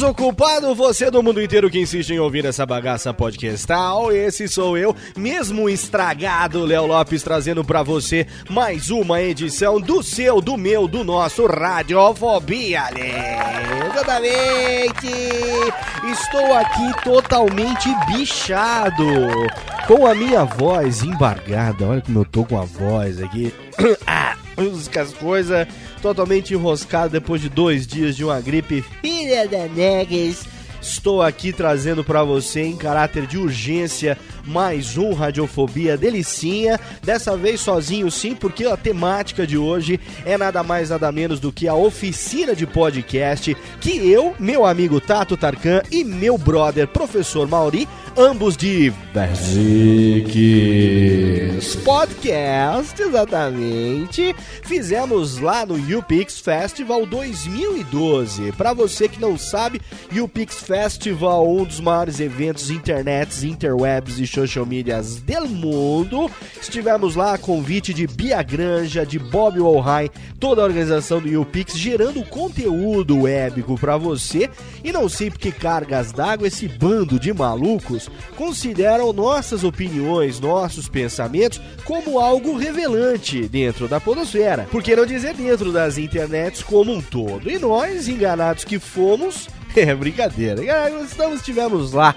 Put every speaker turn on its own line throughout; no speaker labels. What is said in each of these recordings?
Desocupado, você do mundo inteiro que insiste em ouvir essa bagaça podcastal. Esse sou eu, mesmo estragado, Léo Lopes, trazendo pra você mais uma edição do seu, do meu, do nosso Radiofobia? Exatamente! Estou aqui totalmente bichado, com a minha voz embargada. Olha como eu tô com a voz aqui. Ah, as coisas totalmente enroscado depois de dois dias de uma gripe filha da negues. Estou aqui trazendo pra você em caráter de urgência mais um Radiofobia Delicinha. Dessa vez sozinho sim, porque a temática de hoje é nada mais nada menos do que a oficina de podcast que eu, meu amigo Tato Tarkan e meu brother professor Mauri, ambos de Basics Podcast, exatamente, fizemos lá no UPix Festival 2012. Pra você que não sabe, UPix Festival, um dos maiores eventos internets, interwebs e social medias do mundo. Estivemos lá a convite de Bia Granja, de Bob Wolheim, toda a organização do UPix, gerando conteúdo webico pra você. E não sei porque cargas d'água esse bando de malucos consideram nossas opiniões, nossos pensamentos como algo revelante dentro da podosfera. Por que não dizer dentro das internets como um todo? E nós, enganados que fomos, é brincadeira. Estamos, estivemos lá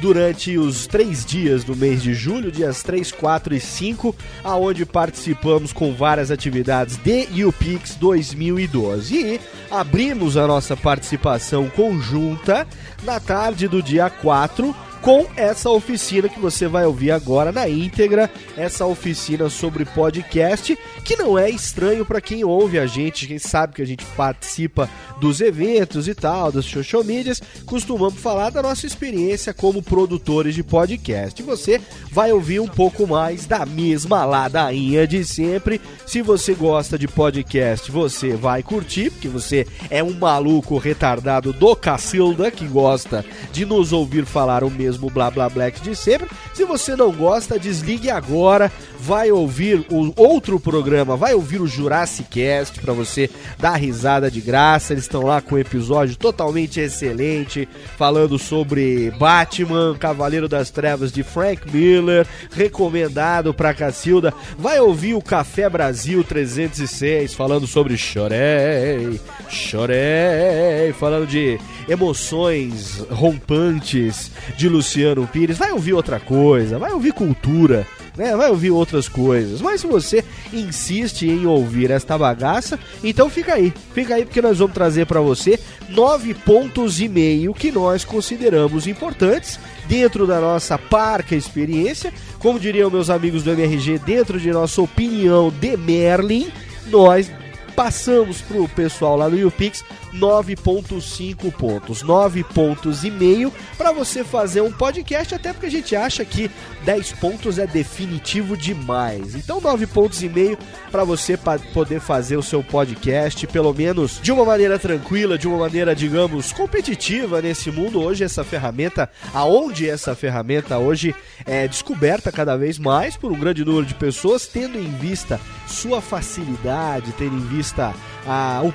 durante os três dias do mês de julho, dias 3, 4 e 5, aonde participamos com várias atividades de UPix 2012. E abrimos a nossa participação conjunta na tarde do dia 4 com essa oficina que você vai ouvir agora na íntegra, essa oficina sobre podcast, que não é estranho para quem ouve a gente, quem sabe que a gente participa dos eventos e tal, das social medias, costumamos falar da nossa experiência como produtores de podcast. Você vai ouvir um pouco mais da mesma ladainha de sempre. Se você gosta de podcast, você vai curtir, porque você é um maluco retardado do Cacilda que gosta de nos ouvir falar o mesmo blá blá black de sempre. Se você não gosta, desligue agora. Vai ouvir o outro programa, vai ouvir o Jurassic Cast para você dar risada de graça. Eles estão lá com um episódio totalmente excelente, falando sobre Batman, Cavaleiro das Trevas de Frank Miller, recomendado pra Cacilda. Vai ouvir o Café Brasil 306, falando sobre Chorei, Chorei, falando de emoções rompantes de Luciano Pires. Vai ouvir outra coisa, vai ouvir cultura. né? Vai ouvir outras coisas. Mas se você insiste em ouvir esta bagaça, então fica aí. Fica aí porque nós vamos trazer para você nove pontos e meio que nós consideramos importantes dentro da nossa parca experiência. Como diriam meus amigos do MRG, dentro de nossa opinião de Merlin, nós passamos pro pessoal lá no YouPix 9.5 pontos, 9 pontos e meio para você fazer um podcast, até porque a gente acha que 10 pontos é definitivo demais. Então 9 pontos e meio para você poder fazer o seu podcast, pelo menos de uma maneira tranquila, de uma maneira, digamos, competitiva nesse mundo. Hoje essa ferramenta, aonde essa ferramenta hoje é descoberta cada vez mais por um grande número de pessoas, tendo em vista sua facilidade, tendo em vista a, o,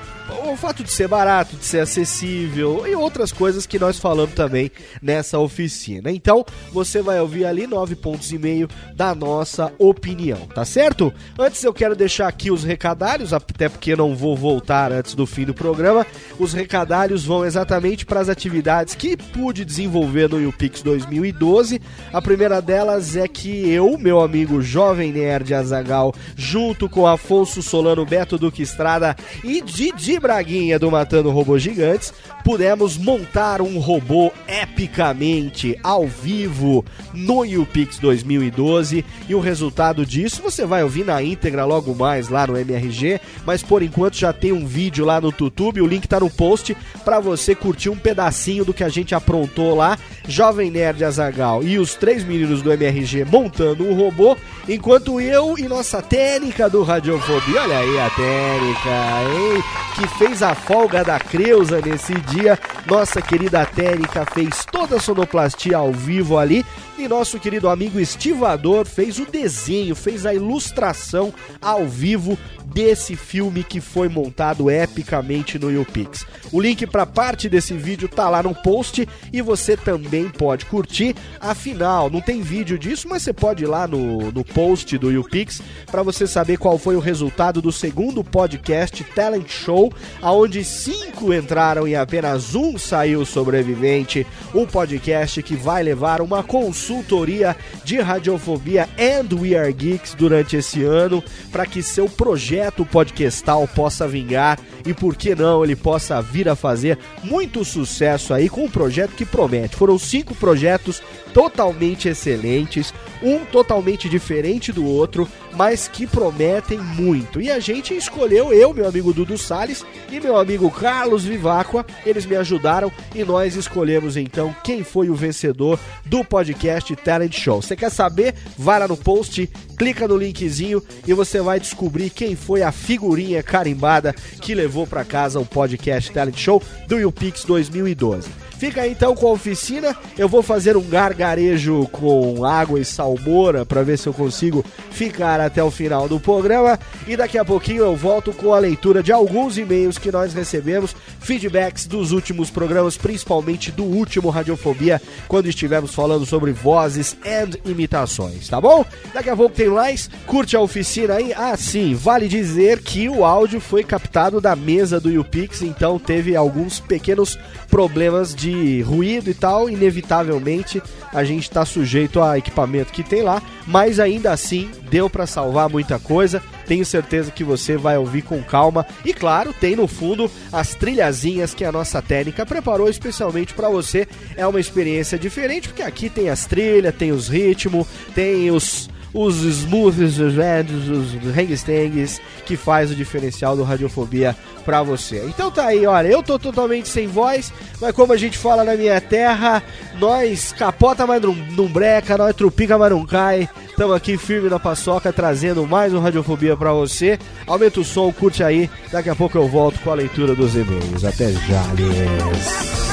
o fato de ser barato, de ser acessível e outras coisas que nós falamos também nessa oficina. Então, você vai ouvir ali nove pontos e meio da nossa opinião, tá certo? Antes eu quero deixar aqui os recadários, até porque não vou voltar antes do fim do programa. Os recadários vão exatamente para as atividades que pude desenvolver no UPix 2012. A primeira delas é que eu, meu amigo Jovem Nerd Azagal, junto com Afonso Solano, Beto Duque Estrada e Didi Braguinha do Matando Robôs Gigantes, pudemos montar um robô epicamente ao vivo no UPix 2012 e o resultado disso você vai ouvir na íntegra logo mais lá no MRG, mas por enquanto já tem um vídeo lá no YouTube, o link tá no post para você curtir um pedacinho do que a gente aprontou lá, Jovem Nerd Azagal e os três meninos do MRG montando um robô, enquanto eu e nossa técnica do Radiofobia, olha aí a técnica, hein, que fez a folga da Creuza nesse dia, nossa querida técnica fez toda a sonoplastia ao vivo ali e nosso querido amigo Estivador fez o desenho, fez a ilustração ao vivo desse filme que foi montado epicamente no YouPix. O link para parte desse vídeo tá lá no post e você também pode curtir. Afinal, não tem vídeo disso, mas você pode ir lá no, no post do YouPix para você saber qual foi o resultado do segundo podcast Talent Show, aonde cinco entraram e apenas um saiu sobrevivente. Um podcast que vai levar uma consultoria de radiofobia and We Are Geeks durante esse ano para que seu projeto podcastal possa vingar e por que não ele possa vir a fazer muito sucesso aí com um projeto que promete. Foram cinco projetos totalmente excelentes, um totalmente diferente do outro, mas que prometem muito. E a gente escolheu eu, meu amigo Dudu Sales e meu amigo Carlos Vivacqua, eles me ajudaram e nós escolhemos então quem foi o vencedor do podcast Talent Show. Você quer saber? Vai lá no post, clica no linkzinho e você vai descobrir quem foi a figurinha carimbada que levou para casa o podcast Talent Show do YouPix 2012. Fica aí então com a oficina. Eu vou fazer um gargarejo com água e salmoura para ver se eu consigo ficar até o final do programa. E daqui a pouquinho eu volto com a leitura de alguns e-mails que nós recebemos, feedbacks dos últimos programas, principalmente do último Radiofobia, quando estivemos falando sobre vozes e imitações, tá bom? Daqui a pouco tem mais. Curte a oficina aí. Ah, sim, vale dizer que o áudio foi captado da mesa do YouPix, então teve alguns pequenos problemas de ruído e tal, inevitavelmente a gente está sujeito a equipamento que tem lá, mas ainda assim deu para salvar muita coisa. Tenho certeza que você vai ouvir com calma e claro, tem no fundo as trilhazinhas que a nossa técnica preparou especialmente para você. É uma experiência diferente porque aqui tem as trilhas, tem os ritmos, tem os os smoothies, os reds, os hangstangs, que faz o diferencial do Radiofobia pra você. Então tá aí, olha, eu tô totalmente sem voz, mas como a gente fala na minha terra, nós capota, mas não, breca, nós trupica, mas não cai. Estamos aqui firme na paçoca, trazendo mais um Radiofobia pra você. Aumenta o som, curte aí, daqui a pouco eu volto com a leitura dos e-mails. Até já,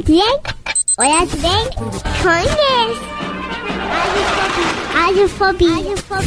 や
つで、おやつで、こんです。アルフォビアルフォビアルフォビ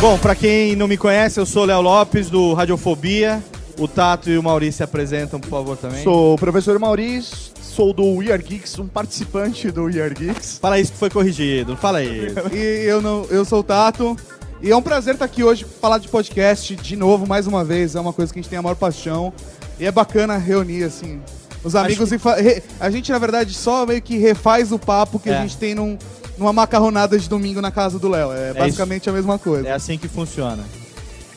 Bom, para quem não me conhece, eu sou Léo Lopes do Radiofobia. O Tato e o Maurício se apresentam, por favor, também.
Sou o professor Maurício, sou do We Are Geeks, um participante do We Are Geeks.
Fala isso que foi corrigido, fala aí.
E eu, não, eu sou o Tato. E é um prazer estar aqui hoje falar de podcast de novo, mais uma vez. É uma coisa que a gente tem a maior paixão. E é bacana reunir, assim, os amigos. E fa- re- a gente, na verdade, só meio que refaz o papo que
É.
a gente tem num, numa macarronada de domingo na casa do Léo. É,
isso.
basicamente a mesma coisa.
É assim que funciona.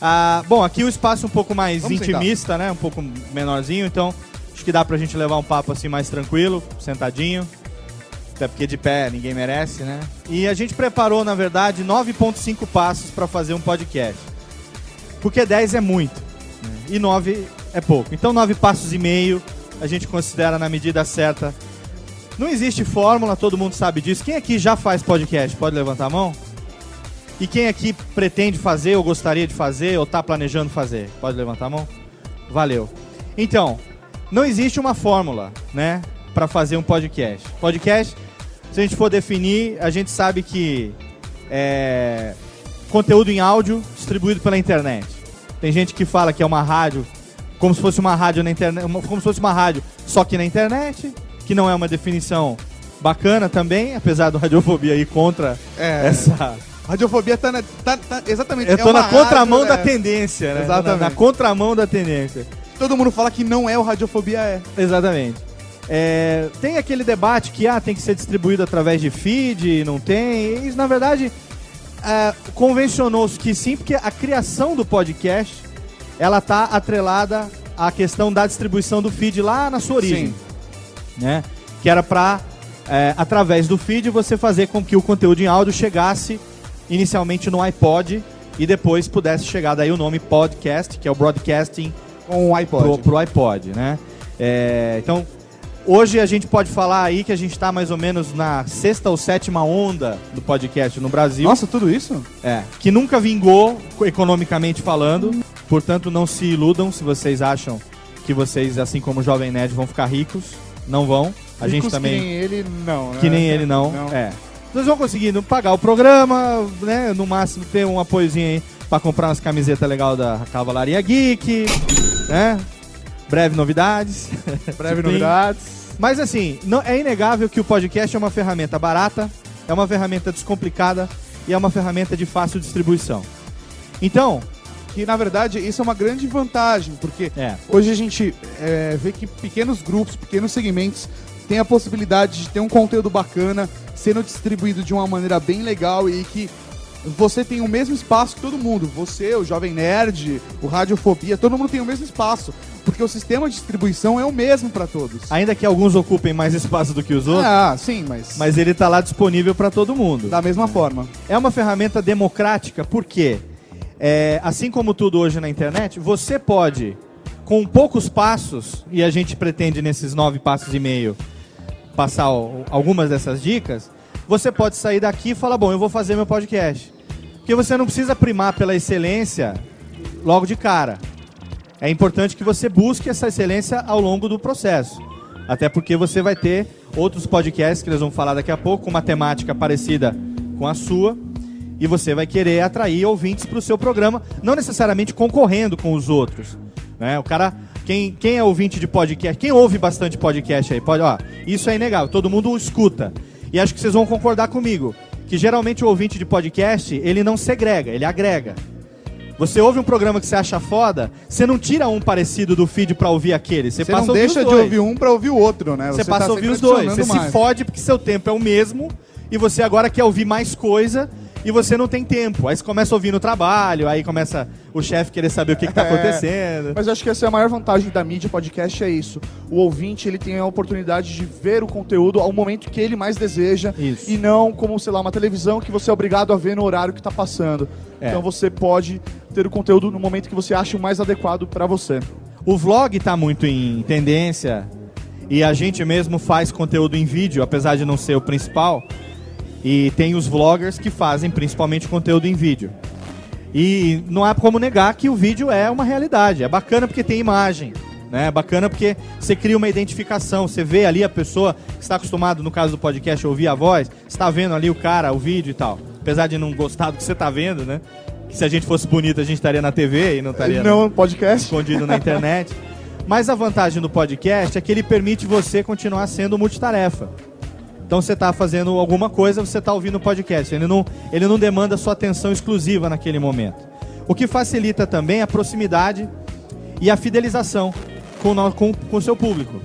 Ah, bom, aqui o espaço é um pouco mais
Vamos
intimista, né? Um pouco menorzinho, então acho que dá pra gente levar um papo assim mais tranquilo, sentadinho. Até porque de pé ninguém merece, né? E a gente preparou, na verdade, 9.5 passos pra fazer um podcast. Porque 10 é muito. né? E 9 é pouco. Então 9 passos e meio a gente considera na medida certa. Não existe fórmula, todo mundo sabe disso. Quem aqui já faz podcast? Pode levantar a mão? E quem aqui pretende fazer, ou gostaria de fazer, ou está planejando fazer? Pode levantar a mão? Valeu. Então, não existe uma fórmula, né, para fazer um podcast. Podcast, se a gente for definir, a gente sabe que é conteúdo em áudio distribuído pela internet. Tem gente que fala que é uma rádio, como se fosse uma rádio na internet, como se fosse uma rádio só que na internet, que não é uma definição bacana também, apesar do radiofobia ir contra
É,
essa
Radiofobia tá, na, tá, tá- exatamente.
eu
é
tô
uma
na contramão
rádio,
da
é.
tendência, né?
Exatamente.
Na, na contramão da tendência.
Todo mundo fala que não é o Radiofobia é.
Exatamente. É, tem aquele debate que ah, tem que ser distribuído através de feed, não tem. Isso, na verdade, é, convencionou-se que sim, porque a criação do podcast ela tá atrelada à questão da distribuição do feed lá na sua origem.
Sim.
Né? Que era para, através do feed, você fazer com que o conteúdo em áudio chegasse inicialmente no iPod e depois pudesse chegar daí o nome podcast, que é o broadcasting
Com o iPod.
pro, pro iPod, né? É, então, hoje a gente pode falar aí que a gente está mais ou menos na sexta ou sétima onda do podcast no Brasil.
Nossa, tudo isso?
É, que nunca vingou co- economicamente falando. Portanto, não se iludam se vocês acham que vocês, assim como o Jovem Nerd, vão ficar ricos. Não vão. A gente
Ricos
também.
Que nem ele, não. né?
Que nem ele não. É. Vocês vão conseguindo pagar o programa, né? No máximo ter um apoiozinho aí pra comprar umas camisetas legais da Cavalaria Geek, né? Breve novidades.
Breve novidades.
Mas assim, não, é inegável que o podcast é uma ferramenta barata, é uma ferramenta descomplicada e é uma ferramenta de fácil distribuição. Então,
Que na verdade isso é uma grande vantagem, porque
é.
hoje a gente é, vê que pequenos grupos, pequenos segmentos têm a possibilidade de ter um conteúdo bacana sendo distribuído de uma maneira bem legal e que você tem o mesmo espaço que todo mundo. Você, o Jovem Nerd, o Radiofobia, todo mundo tem o mesmo espaço. Porque o sistema de distribuição é o mesmo para todos.
Ainda que alguns ocupem mais espaço do que os outros,
Ah, sim, mas,
mas ele tá lá disponível para todo mundo.
da mesma forma.
É uma ferramenta democrática, porque é, assim como tudo hoje na internet, você pode, com poucos passos, e a gente pretende nesses nove passos e meio passar algumas dessas dicas, você pode sair daqui e falar, bom, eu vou fazer meu podcast. Porque você não precisa primar pela excelência logo de cara. É importante que você busque essa excelência ao longo do processo. Até porque você vai ter outros podcasts que eles vão falar daqui a pouco, com uma temática parecida com a sua. E você vai querer atrair ouvintes para o seu programa, não necessariamente concorrendo com os outros. Né? O cara, quem, quem é ouvinte de podcast, quem ouve bastante podcast aí, pode, ó, isso é inegável, todo mundo escuta. E acho que vocês vão concordar comigo, que geralmente o ouvinte de podcast, ele não segrega, ele agrega. Você ouve um programa que você acha foda, você não tira um parecido do feed pra ouvir aquele. Você,
Você
passa
não deixa de ouvir um pra ouvir o outro, né?
Você
tá
passa a ouvir os dois. Você
adicionando
se
mais.
fode porque seu tempo é o mesmo e você agora quer ouvir mais coisa e você não tem tempo. Aí você começa a ouvir no trabalho, aí começa o chefe querer saber o que, que tá
É.
acontecendo.
Mas eu acho que essa é a maior vantagem da mídia podcast, é isso. O ouvinte, ele tem a oportunidade de ver o conteúdo ao momento que ele mais deseja.
Isso.
E não como, sei lá, uma televisão que você é obrigado a ver no horário que tá passando.
É.
Então você pode ter o conteúdo no momento que você acha o mais adequado pra você.
O vlog tá muito em tendência e a gente mesmo faz conteúdo em vídeo, apesar de não ser o principal. E tem os vloggers que fazem principalmente conteúdo em vídeo. E não há como negar que o vídeo é uma realidade. É bacana porque tem imagem. Né? É bacana porque você cria uma identificação. Você vê ali a pessoa que está acostumado, no caso do podcast, a ouvir a voz, está vendo ali o cara, o vídeo e tal. Apesar de não gostar do que você está vendo, né? que se a gente fosse bonito a gente estaria na TV e não estaria
Não, podcast.
escondido na internet. Mas a vantagem do podcast é que ele permite você continuar sendo multitarefa. Então você está fazendo alguma coisa, você está ouvindo o podcast. Ele não, ele não demanda sua atenção exclusiva naquele momento. O que facilita também a proximidade e a fidelização com o com com seu público.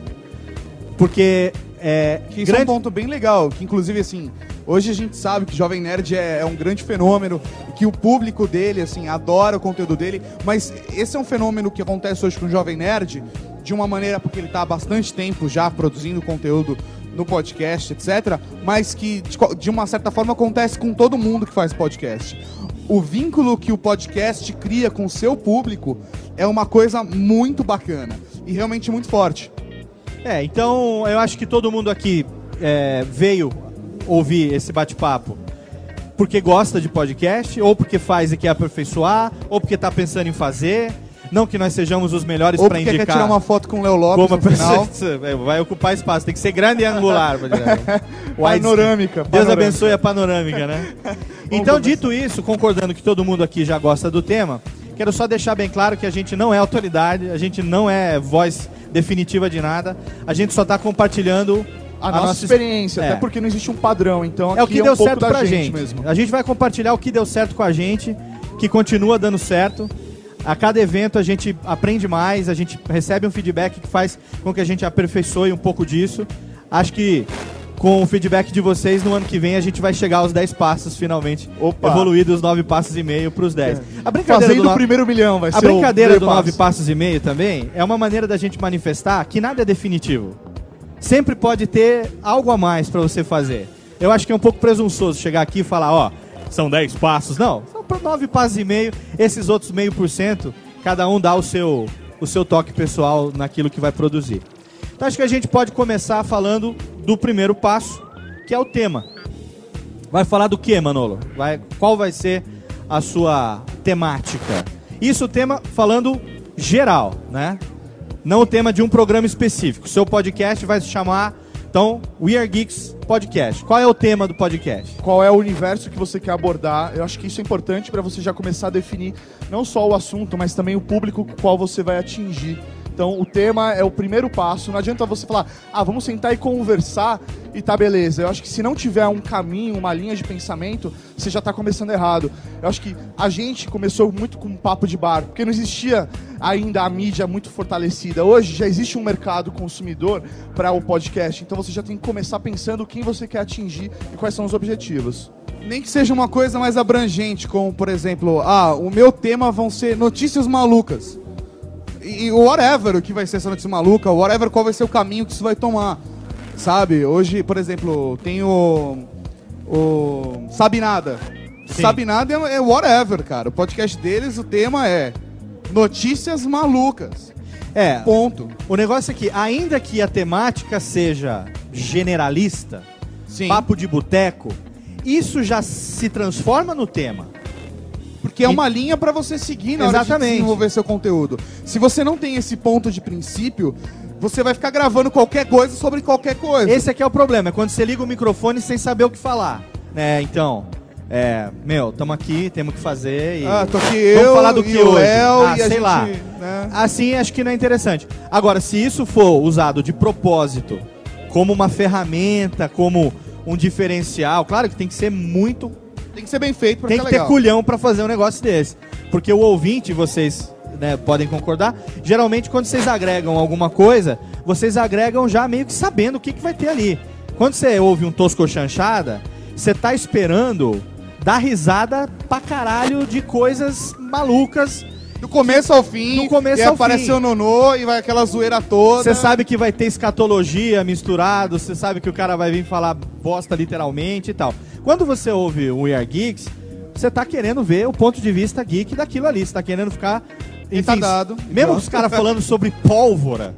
Porque é,
Que isso é um ponto bem legal, que inclusive, assim, hoje a gente sabe que Jovem Nerd é, é um grande fenômeno, que o público dele, assim, adora o conteúdo dele, mas esse é um fenômeno que acontece hoje com o Jovem Nerd, de uma maneira porque ele está há bastante tempo já produzindo conteúdo no podcast, etc., mas que, de, de uma certa forma, acontece com todo mundo que faz podcast. O vínculo que o podcast cria com o seu público é uma coisa muito bacana e realmente muito forte.
É, então eu acho que todo mundo aqui é, veio ouvir esse bate-papo porque gosta de podcast, ou porque faz e quer aperfeiçoar, ou porque tá pensando em fazer. Não que nós sejamos os melhores para indicar.
quer tirar uma foto com o Léo Lopes
como
no final.
Vai ocupar espaço, tem que ser grande e angular.
Panorâmica.
Deus
panorâmica.
abençoe a panorâmica, né? então, dito isso, concordando que todo mundo aqui já gosta do tema, quero só deixar bem claro que a gente não é autoridade, a gente não é voz definitiva de nada, a gente só está compartilhando
A, nossa, experiência,
é.
até porque não existe um padrão, então
é o que
é um
deu
pouco
certo pra
gente,
gente.
mesmo.
A gente vai compartilhar o que deu certo com a gente, que continua dando certo. A cada evento a gente aprende mais, a gente recebe um feedback que faz com que a gente aperfeiçoe um pouco disso. Acho que com o feedback de vocês, no ano que vem a gente vai chegar aos 10 passos finalmente.
Opa.
Evoluir dos 9 passos e meio para os 10. A brincadeira
Fazendo
do no-
primeiro milhão vai
a
ser o
brincadeira do
primeiro
nove
passo.
passos e meio também é uma maneira da gente manifestar que nada é definitivo. Sempre pode ter algo a mais pra você fazer. Eu acho que é um pouco presunçoso chegar aqui e falar, ó, são 10 passos. Não, 9 passos e meio. Esses outros meio por cento, cada um dá o seu, o seu toque pessoal naquilo que vai produzir. Então acho que a gente pode começar falando do primeiro passo, que é o tema. Vai falar do que, Manolo? Vai, qual vai ser a sua temática? Isso o tema falando geral, né? Não o tema de um programa específico. Seu podcast vai se chamar, então, We Are Geeks Podcast. Qual é o tema do podcast?
Qual é o universo que você quer abordar? Eu acho que isso é importante para você já começar a definir não só o assunto, mas também o público com qual você vai atingir. Então, o tema é o primeiro passo. Não adianta você falar, ah, vamos sentar e conversar e tá beleza. Eu acho que se não tiver um caminho, uma linha de pensamento, você já tá começando errado. Eu acho que a gente começou muito com um papo de bar, porque não existia ainda a mídia muito fortalecida. Hoje já existe um mercado consumidor para o podcast, então você já tem que começar pensando quem você quer atingir e quais são os objetivos. Nem que seja uma coisa mais abrangente, como por exemplo, ah, o meu tema vão ser notícias malucas. E, e whatever o que vai ser essa notícia maluca, whatever qual vai ser o caminho que isso vai tomar. Sabe? Hoje, por exemplo, tem o. O. Sabe Nada.
Sim.
Sabe Nada é, é whatever, cara. O podcast deles, o tema é Notícias Malucas.
É,
Ponto.
o negócio é que, ainda que a temática seja generalista,
Sim.
papo de boteco, isso já se transforma no tema.
Porque é uma linha pra você seguir na hora de
Exatamente.
desenvolver seu conteúdo. Se você não tem esse ponto de princípio, você vai ficar gravando qualquer coisa sobre qualquer coisa.
Esse aqui é o problema, é quando você liga o microfone sem saber o que falar. Né, então, é, meu, tamo aqui, temos que fazer e...
Ah, tô aqui
Vamos
eu
falar do que
o
hoje?
Léo
Ah,
e
sei
gente,
lá.
né?
Assim, acho que não é interessante. Agora, se isso for usado de propósito, como uma ferramenta, como um diferencial, claro que tem que ser muito
Tem que ser bem feito pra
tem que ter
legal.
culhão pra fazer um negócio desse. Porque o ouvinte, vocês né, podem concordar, geralmente quando vocês agregam alguma coisa, vocês agregam já meio que sabendo o que, que vai ter ali. Quando você ouve um tosco chanchada, você tá esperando dar risada pra caralho de coisas malucas.
Do começo ao fim,
Do começo
e
ao
aparece
fim.
o Nonô e vai aquela zoeira toda.
Você sabe que vai ter escatologia misturado, você sabe que o cara vai vir falar bosta literalmente e tal. Quando você ouve o We Are Geeks, você tá querendo ver o ponto de vista geek daquilo ali. Você tá querendo ficar. Enfim,
Retardado.
mesmo os caras falando sobre pólvora.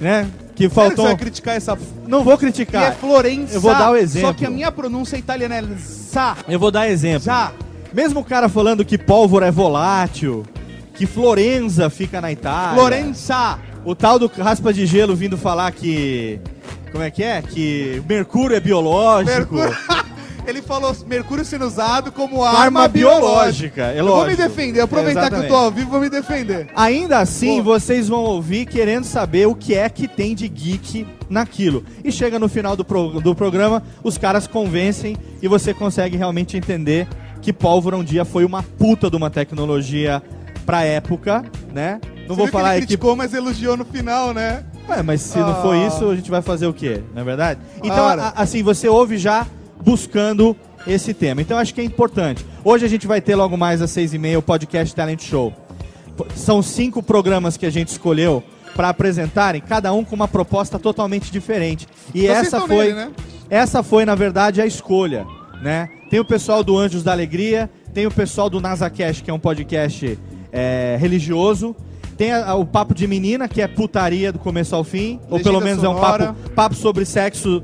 Né? Que
Você
faltou.
vai criticar essa...
Não vou
Que é
criticar.
Florença.
Eu vou dar o exemplo.
Só que a minha pronúncia italiana é sa.
Eu vou dar exemplo.
Sa.
Mesmo o cara falando que pólvora é volátil, que Florença fica na Itália.
Florença.
O tal do raspa de gelo vindo falar que. Como é que é? Que Mercúrio é biológico.
Mercúrio. Ele falou mercúrio sendo usado como
Arma
arma,
biológica, é
Eu vou me defender, aproveitar que eu tô ao vivo, vou me defender.
Ainda assim,
Pô.
vocês vão ouvir querendo saber o que é que tem de geek naquilo. E chega no final do, pro- do programa, os caras convencem e você consegue realmente entender que pólvora um dia foi uma puta de uma tecnologia pra época, né? Não
Você
vou falar
que ele criticou, mas elogiou no final, né?
Ué, mas se não for
Ah.
isso, a gente vai fazer o quê? Não é verdade? Então, a- assim, você ouve já buscando esse tema. Então, acho que é importante. Hoje a gente vai ter logo mais às seis e meia o podcast Talent Show. São cinco programas que a gente escolheu para apresentarem, cada um com uma proposta totalmente diferente. E
Vocês
essa foi,
nele, né?
essa foi na verdade a escolha, né? Tem o pessoal do Anjos da Alegria, tem o pessoal do NasaCast, que é um podcast é, religioso. Tem a- a- o Papo de Menina, que é putaria do começo ao fim. ou
Legenda
pelo menos é um
sonora.
papo, papo sobre sexo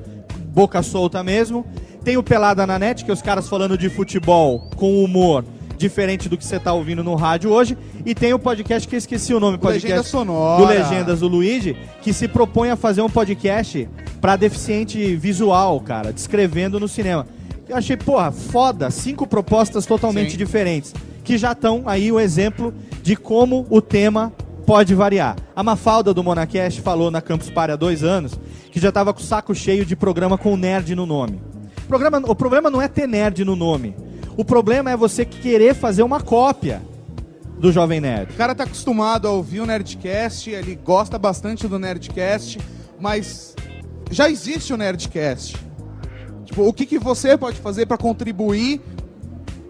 boca solta mesmo. Tem o Pelada na Net, que é os caras falando de futebol com humor diferente do que você tá ouvindo no rádio hoje. E tem o podcast que eu esqueci o nome, podcast
Legenda Sonora.
do Legendas do Luigi, que se propõe a fazer um podcast pra deficiente visual, cara, descrevendo no cinema. Eu achei, porra, foda, cinco propostas totalmente
Sim.
diferentes, que já estão aí o exemplo de como o tema pode variar. A Mafalda do Monacast falou na Campus Party há dois anos que já tava com o saco cheio de programa com nerd no nome. O, programa, o problema não é ter nerd no nome. O problema é você querer fazer uma cópia do Jovem Nerd.
O cara tá acostumado a ouvir o Nerdcast, ele gosta bastante do Nerdcast, mas já existe o Nerdcast. Tipo, o que, que você pode fazer pra contribuir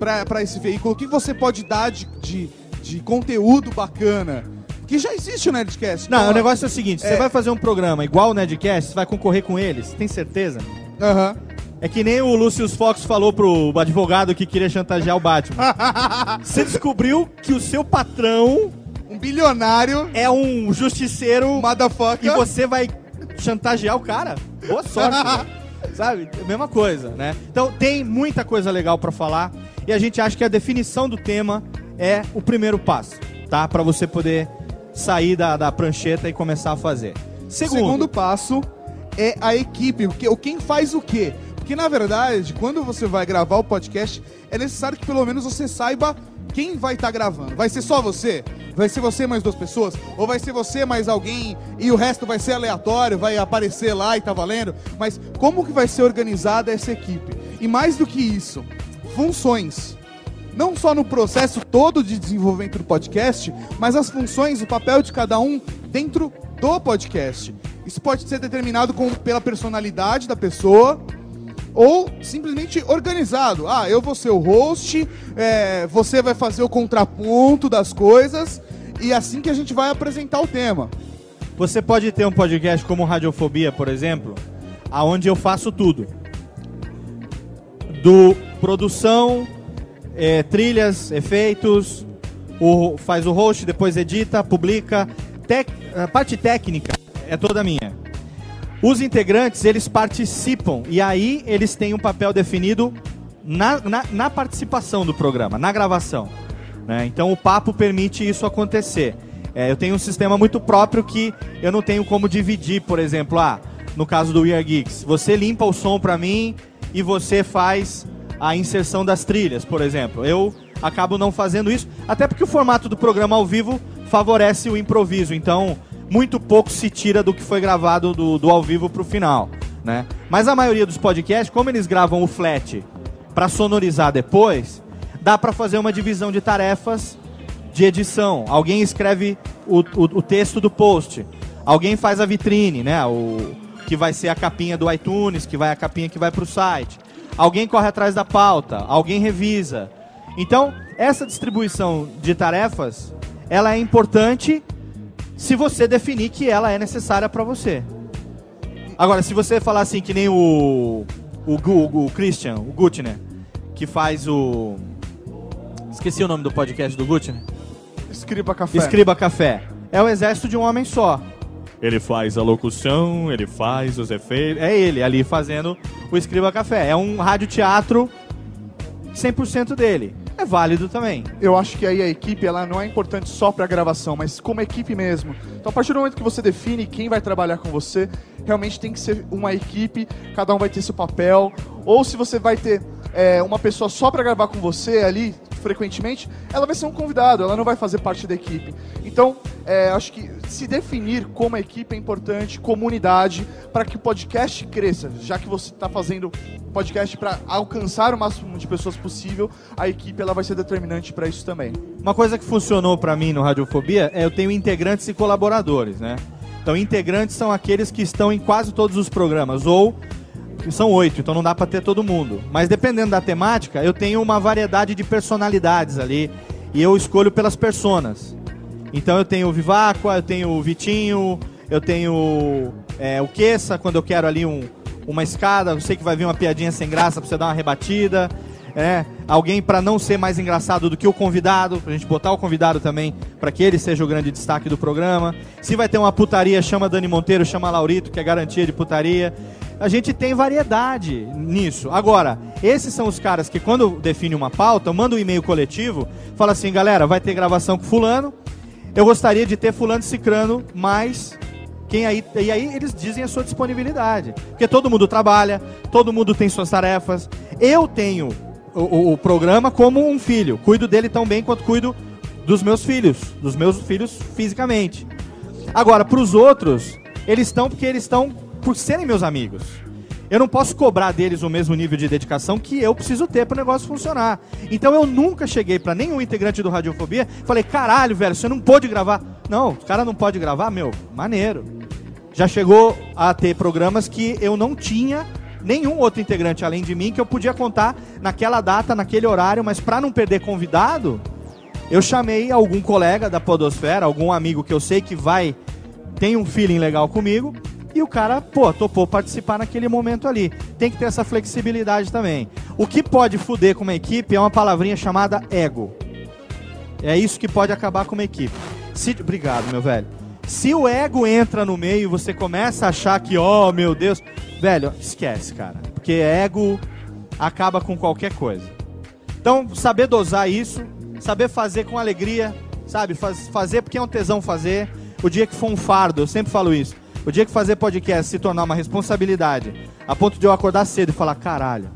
pra pra esse veículo? O que você pode dar de, de, de conteúdo bacana? Que já existe o Nerdcast.
Não,
Então,
o negócio é o seguinte: você
É.
vai fazer um programa igual o Nerdcast, você vai concorrer com eles, tem certeza?
Aham.
É que nem o Lucius Fox falou pro advogado que queria chantagear o Batman. Você descobriu que o seu patrão
Um bilionário,
é um justiceiro
motherfucker.
e você vai chantagear o cara? Boa sorte. Sabe? Mesma coisa, né? Então tem muita coisa legal pra falar e a gente acha que a definição do tema é o primeiro passo, tá? Pra você poder sair da, da prancheta e começar a fazer. Segundo,
Segundo passo é a equipe, o o quem faz o quê? Porque na verdade, quando você vai gravar o podcast, é necessário que pelo menos você saiba quem vai estar gravando. Vai ser só você? Vai ser você mais duas pessoas? Ou vai ser você mais alguém e o resto vai ser aleatório, vai aparecer lá e tá valendo? Mas como que vai ser organizada essa equipe? E mais do que isso, funções não só no processo todo de desenvolvimento do podcast, mas as funções, o papel de cada um dentro do podcast. Isso pode ser determinado com, pela personalidade da pessoa ou simplesmente organizado. Ah, eu vou ser o host, é, você vai fazer o contraponto das coisas e assim que a gente vai apresentar o tema.
Você pode ter um podcast como Radiofobia, por exemplo, aonde eu faço tudo. Do produção, eh, trilhas, efeitos, o, faz o host, depois edita, publica. Tec, a parte técnica é toda minha. Os integrantes, eles participam e aí eles têm um papel definido na, na, na participação do programa, na gravação. né? Então o papo permite isso acontecer. É, eu tenho um sistema muito próprio que eu não tenho como dividir, por exemplo, ah, no caso do We Are Geeks, você limpa o som pra mim e você faz a inserção das trilhas, por exemplo. Eu acabo não fazendo isso, até porque o formato do programa ao vivo favorece o improviso, então muito pouco se tira do que foi gravado do, do ao vivo pro final, né? Mas a maioria dos podcasts, como eles gravam o flat para sonorizar depois, dá para fazer uma divisão de tarefas de edição. Alguém escreve o, o, o texto do post, alguém faz a vitrine, né? O que vai ser a capinha do iTunes, que vai a capinha que vai para o site. Alguém corre atrás da pauta, alguém revisa. Então, essa distribuição de tarefas, ela é importante se você definir que ela é necessária para você. Agora, se você falar assim, que nem o, o, Gu- o Christian, o Gutner, que faz o. Esqueci o nome do podcast do Gutner.
Escriba café.
Escriba Café. É o exército de um homem só.
Ele faz a locução, ele faz os efeitos.
É ele ali fazendo o Escriba Café. É um radioteatro 100% dele. É válido também.
Eu acho que aí a equipe ela não é importante só pra gravação, mas como equipe mesmo. Então a partir do momento que você define quem vai trabalhar com você, realmente tem que ser uma equipe, cada um vai ter seu papel. Ou se você vai ter é, uma pessoa só para gravar com você ali, frequentemente, ela vai ser um convidado, ela não vai fazer parte da equipe. Então, é, acho que se definir como equipe é importante, comunidade, para que o podcast cresça. Já que você está fazendo podcast para alcançar o máximo de pessoas possível, a equipe ela vai ser determinante para isso também.
Uma coisa que funcionou pra mim no Radiofobia é eu tenho integrantes e colaboradores, né? Então, integrantes são aqueles que estão em quase todos os programas, ou são oito, então não dá pra ter todo mundo. Mas dependendo da temática, eu tenho uma variedade de personalidades ali e eu escolho pelas personas. Então eu tenho o Viváqua, eu tenho o Vitinho, eu tenho é, o Queça, quando eu quero ali um, uma escada, eu sei que vai vir uma piadinha sem graça pra você dar uma rebatida. É, alguém pra não ser mais engraçado do que o convidado, pra gente botar o convidado também, pra que ele seja o grande destaque do programa. Se vai ter uma putaria, chama Dani Monteiro, chama Laurito, que é garantia de putaria. A gente tem variedade nisso. Agora, esses são os caras que quando define uma pauta, manda um e-mail coletivo, fala assim, galera, vai ter gravação com fulano, eu gostaria de ter fulano cicrano, mas quem aí, e aí eles dizem a sua disponibilidade. Porque todo mundo trabalha, todo mundo tem suas tarefas. Eu tenho o, o- programa como um filho. Cuido dele tão bem quanto cuido dos meus filhos, dos meus filhos fisicamente. Agora, para os outros, eles estão porque eles estão por serem meus amigos. Eu não posso cobrar deles o mesmo nível de dedicação que eu preciso ter para o negócio funcionar. Então eu nunca cheguei para nenhum integrante do Radiofobia falei: caralho, velho, você não pôde gravar. Não, o cara não pode gravar, meu, maneiro. Já chegou a ter programas que eu não tinha nenhum outro integrante além de mim que eu podia contar naquela data, naquele horário, mas para não perder convidado, eu chamei algum colega da Podosfera, algum amigo que eu sei que vai, tem um feeling legal comigo, e o cara, pô, topou participar naquele momento ali. Tem que ter essa flexibilidade também. O que pode fuder com uma equipe é uma palavrinha chamada ego. É isso que pode acabar com uma equipe. Se, obrigado, meu velho. Se o ego entra no meio e você começa a achar que, oh, meu Deus, velho, esquece, cara. Porque ego acaba com qualquer coisa. Então, saber dosar isso, saber fazer com alegria, sabe? Faz- fazer porque é um tesão fazer. O dia que for um fardo, eu sempre falo isso. O dia que fazer podcast se tornar uma responsabilidade, a ponto de eu acordar cedo e falar, caralho,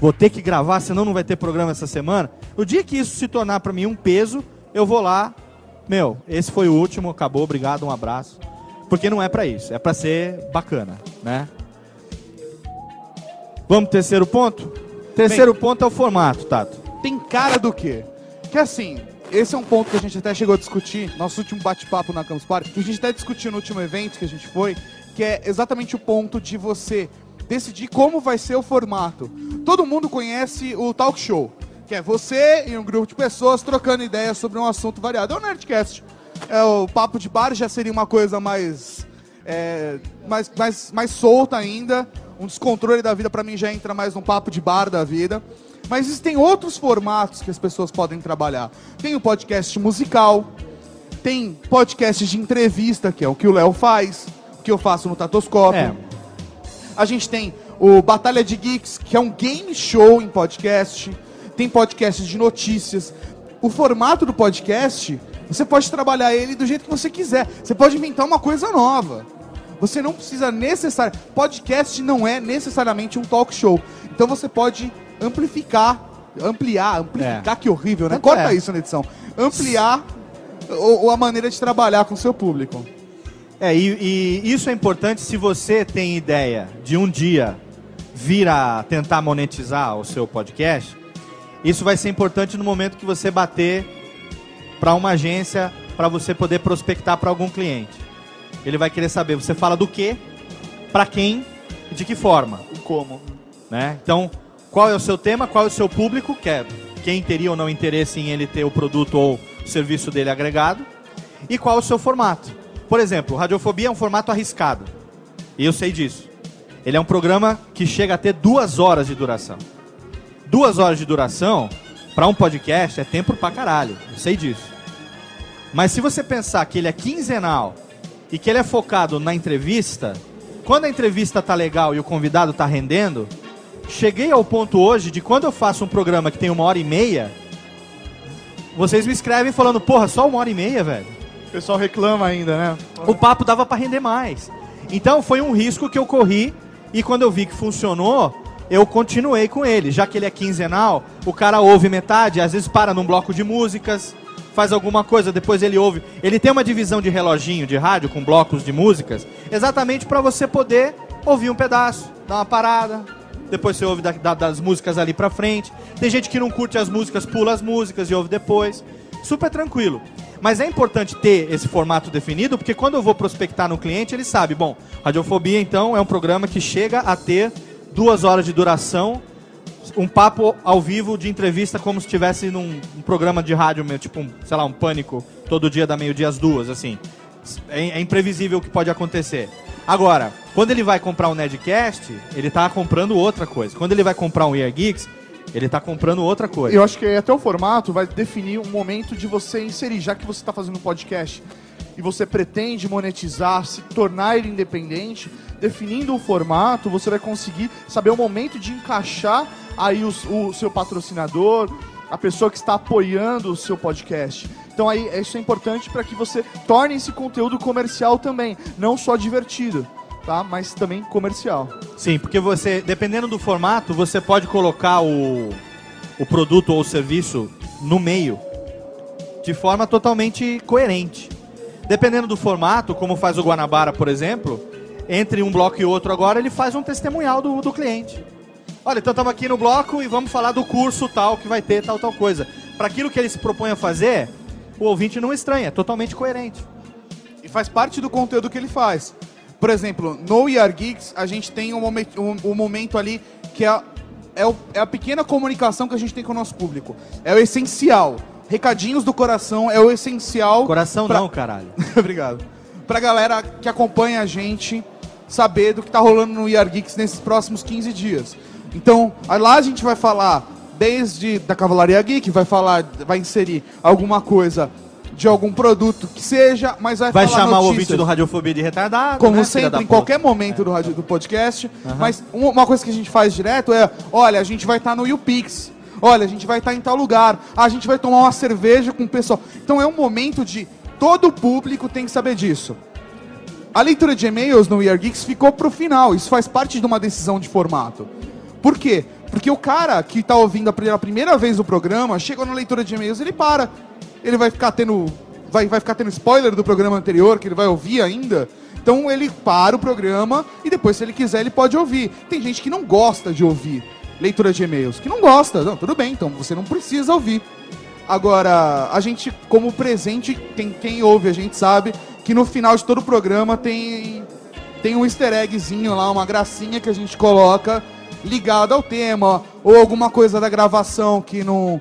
vou ter que gravar, senão não vai ter programa essa semana. O dia que isso se tornar pra mim um peso, eu vou lá, meu, esse foi o último, acabou, obrigado, um abraço. Porque não é pra isso, é pra ser bacana, né? Vamos pro terceiro ponto? Terceiro ponto é o formato, Tato.
Tem cara do quê? Que assim, esse é um ponto que a gente até chegou a discutir, nosso último bate-papo na Campus Party, que a gente até discutiu no último evento que a gente foi, que é exatamente o ponto de você decidir como vai ser o formato. Todo mundo conhece o talk show, que é você e um grupo de pessoas trocando ideias sobre um assunto variado. É o Nerdcast. É, o papo de bar já seria uma coisa mais, é, mais, mais, mais solta ainda. Um descontrole da vida pra mim já entra mais num papo de bar da vida. Mas existem outros formatos que as pessoas podem trabalhar. Tem o podcast musical, tem podcast de entrevista, que é o que o Léo faz, o que eu faço no Tatoscópio.
É.
A gente tem o Batalha de Geeks, que é um game show em podcast. Tem podcast de notícias. O formato do podcast, você pode trabalhar ele do jeito que você quiser. Você pode inventar uma coisa nova. Você não precisa necessariamente. Podcast não é necessariamente um talk show. Então você pode amplificar. Ampliar, amplificar, que horrível, né?
Tanto
Corta
é.
isso na edição. Ampliar o- o- a maneira de trabalhar com o seu público.
É, e, e isso é importante se você tem ideia de um dia vir a tentar monetizar o seu podcast. Isso vai ser importante no momento que você bater para uma agência para você poder prospectar para algum cliente. Ele vai querer saber, você fala do que, para quem e de que forma.
Como?
né? Então, qual é o seu tema, qual é o seu público, que é quem teria ou não interesse em ele ter o produto ou o serviço dele agregado, e qual é o seu formato. Por exemplo, Radiofobia é um formato arriscado, e eu sei disso. Ele é um programa que chega a ter duas horas de duração. Duas horas de duração, para um podcast, é tempo pra caralho, eu sei disso. Mas se você pensar que ele é quinzenal e que ele é focado na entrevista, quando a entrevista tá legal e o convidado tá rendendo, cheguei ao ponto hoje de quando eu faço um programa que tem uma hora e meia, vocês me escrevem falando, porra, só uma hora e meia, velho.
O pessoal reclama ainda, né?
O papo dava pra render mais. Então foi um risco que eu corri e quando eu vi que funcionou, eu continuei com ele. Já que ele é quinzenal, o cara ouve metade, às vezes para num bloco de músicas, faz alguma coisa, depois ele ouve. Ele tem uma divisão de reloginho de rádio com blocos de músicas, exatamente para você poder ouvir um pedaço, dar uma parada, depois você ouve da- da- das músicas ali pra frente. Tem gente que não curte as músicas, pula as músicas e ouve depois. Super tranquilo. Mas é importante ter esse formato definido, porque quando eu vou prospectar no cliente, ele sabe, bom, Radiofobia então é um programa que chega a ter duas horas de duração, um papo ao vivo de entrevista como se estivesse num um programa de rádio, meu, tipo, um, sei lá, um pânico, todo dia da meio-dia às duas, assim. É, é imprevisível o que pode acontecer. Agora, quando ele vai comprar um Nedcast, ele tá comprando outra coisa. Quando ele vai comprar um Ear Geeks, ele tá comprando outra coisa.
Eu acho que até o formato vai definir um momento de você inserir, já que você está fazendo um podcast e você pretende monetizar, se tornar ele independente, definindo o formato, você vai conseguir saber o momento de encaixar aí os- o, seu patrocinador, a pessoa que está apoiando o seu podcast. Então aí isso é importante para que você torne esse conteúdo comercial também, não só divertido, tá? Mas também comercial.
Sim, porque você, dependendo do formato, você pode colocar o, o produto ou o serviço no meio de forma totalmente coerente. Dependendo do formato, como faz o Guanabara, por exemplo, entre um bloco e outro agora, ele faz um testemunhal do, do cliente. Olha, então estamos aqui no bloco e vamos falar do curso tal que vai ter tal tal coisa. Para aquilo que ele se propõe a fazer, o ouvinte não estranha, é totalmente coerente.
E faz parte do conteúdo que ele faz. Por exemplo, no ER Geeks, a gente tem um momento, um, um momento ali que é, é, o- é a pequena comunicação que a gente tem com o nosso público. É o essencial. Recadinhos do coração é o essencial.
Coração
pra-
não, caralho.
Obrigado. Pra galera que acompanha a gente saber do que tá rolando no ER Geeks nesses próximos 15 dias. Então, lá a gente vai falar desde da Cavalaria Geek, vai falar, vai inserir alguma coisa de algum produto que seja, mas vai,
Vai chamar o
notícias.
ouvinte do Radiofobia de retardado.
Como
né,
sempre, em qualquer momento do, rádio, do podcast.
Aham.
Mas um- uma coisa que a gente faz direto é: olha, a gente vai estar no YouPix. Olha, a gente vai estar em tal lugar. A gente vai tomar uma cerveja com o pessoal. Então é um momento de. Todo o público tem que saber disso. A leitura de e-mails no We Are Geeks ficou pro final. Isso faz parte de uma decisão de formato. Por quê? Porque o cara que tá ouvindo a pela primeira vez o programa, chegou na leitura de e-mails, ele para. Ele vai ficar tendo. Vai, vai ficar tendo spoiler do programa anterior, que ele vai ouvir ainda. Então ele para o programa e depois, se ele quiser, ele pode ouvir. Tem gente que não gosta de ouvir leitura de e-mails. Que não gosta. Não, tudo bem, então você não precisa ouvir. Agora, a gente, como presente, quem, quem ouve, a gente sabe que no final de todo o programa tem, tem um easter eggzinho lá, uma gracinha que a gente coloca ligado ao tema, ou alguma coisa da gravação que não.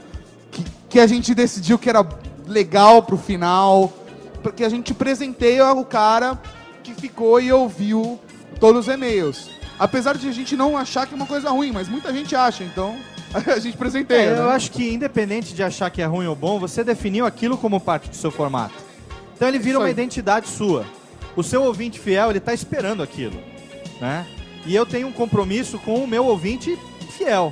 que, que a gente decidiu que era legal pro final. Porque a gente presenteia o cara que ficou e ouviu todos os e-mails. Apesar de a gente não achar que é uma coisa ruim, mas muita gente acha, então a gente presenteia.
É, eu
né?
acho que independente de achar que é ruim ou bom, você definiu aquilo como parte do seu formato. Então ele vira uma identidade sua. O seu ouvinte fiel, ele tá esperando aquilo, né? E eu tenho um compromisso com o meu ouvinte fiel.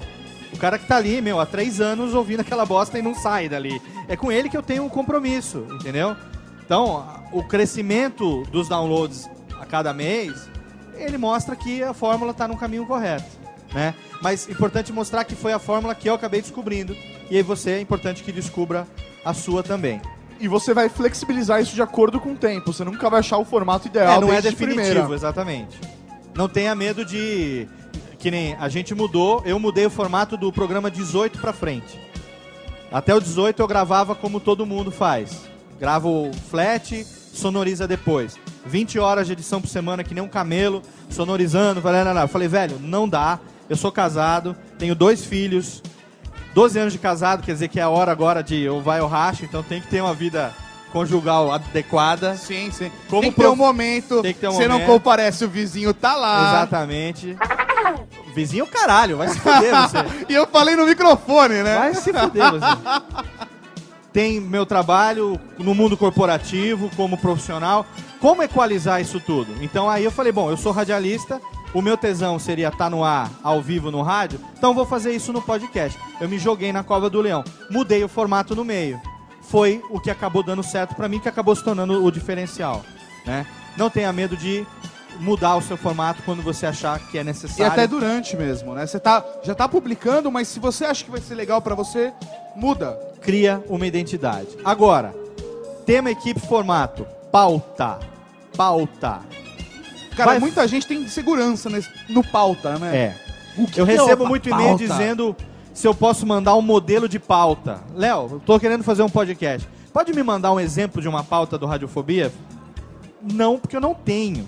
O cara que tá ali, meu, há três anos ouvindo aquela bosta e não sai dali. É com ele que eu tenho um compromisso, entendeu? Então, o crescimento dos downloads a cada mês, ele mostra que a fórmula está no caminho correto, né? Mas importante mostrar que foi a fórmula que eu acabei descobrindo e aí você é importante que descubra a sua também.
E você vai flexibilizar isso de acordo com o tempo. Você nunca vai achar o formato ideal.
É, não é definitivo,
primeira.
exatamente. Não tenha medo de que nem a gente mudou, eu mudei o formato do programa 18 pra frente. Até o 18 eu gravava como todo mundo faz. Gravo flat, sonoriza depois. 20 horas de edição por semana, que nem um camelo, sonorizando. Falei, não, não. Eu falei, velho, não dá. Eu sou casado, tenho dois filhos, 12 anos de casado, quer dizer que é a hora agora de ou vai ou racha, então tem que ter uma vida conjugal adequada.
Sim, sim.
Como
tem que ter um momento.
Tem que ter um
Você não
momento.
comparece, o vizinho tá lá.
Exatamente. Vizinho caralho, vai se fuder você.
e eu falei no microfone, né?
Vai se fuder você. Tem meu trabalho no mundo corporativo, como profissional. Como equalizar isso tudo? Então aí eu falei, bom, eu sou radialista, o meu tesão seria estar no ar, ao vivo no rádio, então vou fazer isso no podcast. Eu me joguei na cova do leão. Mudei o formato no meio. Foi o que acabou dando certo pra mim, que acabou se tornando o diferencial. Né? Não tenha medo de mudar o seu formato quando você achar que é
E
necessário.
até durante mesmo, né? Você tá, já tá publicando, mas se você acha que vai ser legal pra você, muda.
cria uma identidade. Agora, tema, equipe, formato, pauta, pauta.
Cara,
Vai-
muita gente tem segurança nesse- no pauta, né?
É.
O que
Eu
que é
recebo
uma
muito e-mail
pauta?
dizendo se eu posso mandar um modelo de pauta. Léo, eu tô querendo fazer um podcast. Pode me mandar um exemplo de uma pauta do Radiofobia? Não, porque eu não tenho.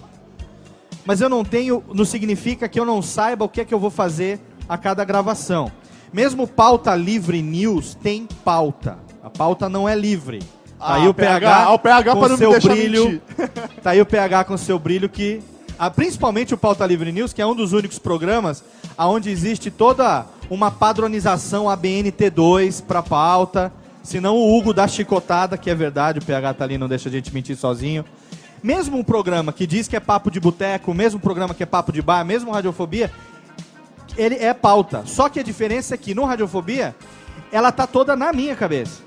Mas eu não tenho não significa que eu não saiba o que é que eu vou fazer a cada gravação. Mesmo pauta livre news tem pauta. A pauta não é livre. Tá
Ah,
aí o
PH,
PH,
ah, o PH
com
pra não me
seu
deixar
brilho.
mentir.
Tá aí o PH com seu brilho que ah, principalmente o Pauta Livre News, que é um dos únicos programas onde existe toda uma padronização ABNT2 para pauta. Senão o Hugo dá chicotada, que é verdade, o PH tá ali, não deixa a gente mentir sozinho. Mesmo um programa que diz que é papo de boteco, mesmo um programa que é papo de bar, mesmo Radiofobia, ele é pauta. Só que a diferença é que no Radiofobia, ela tá toda na minha cabeça.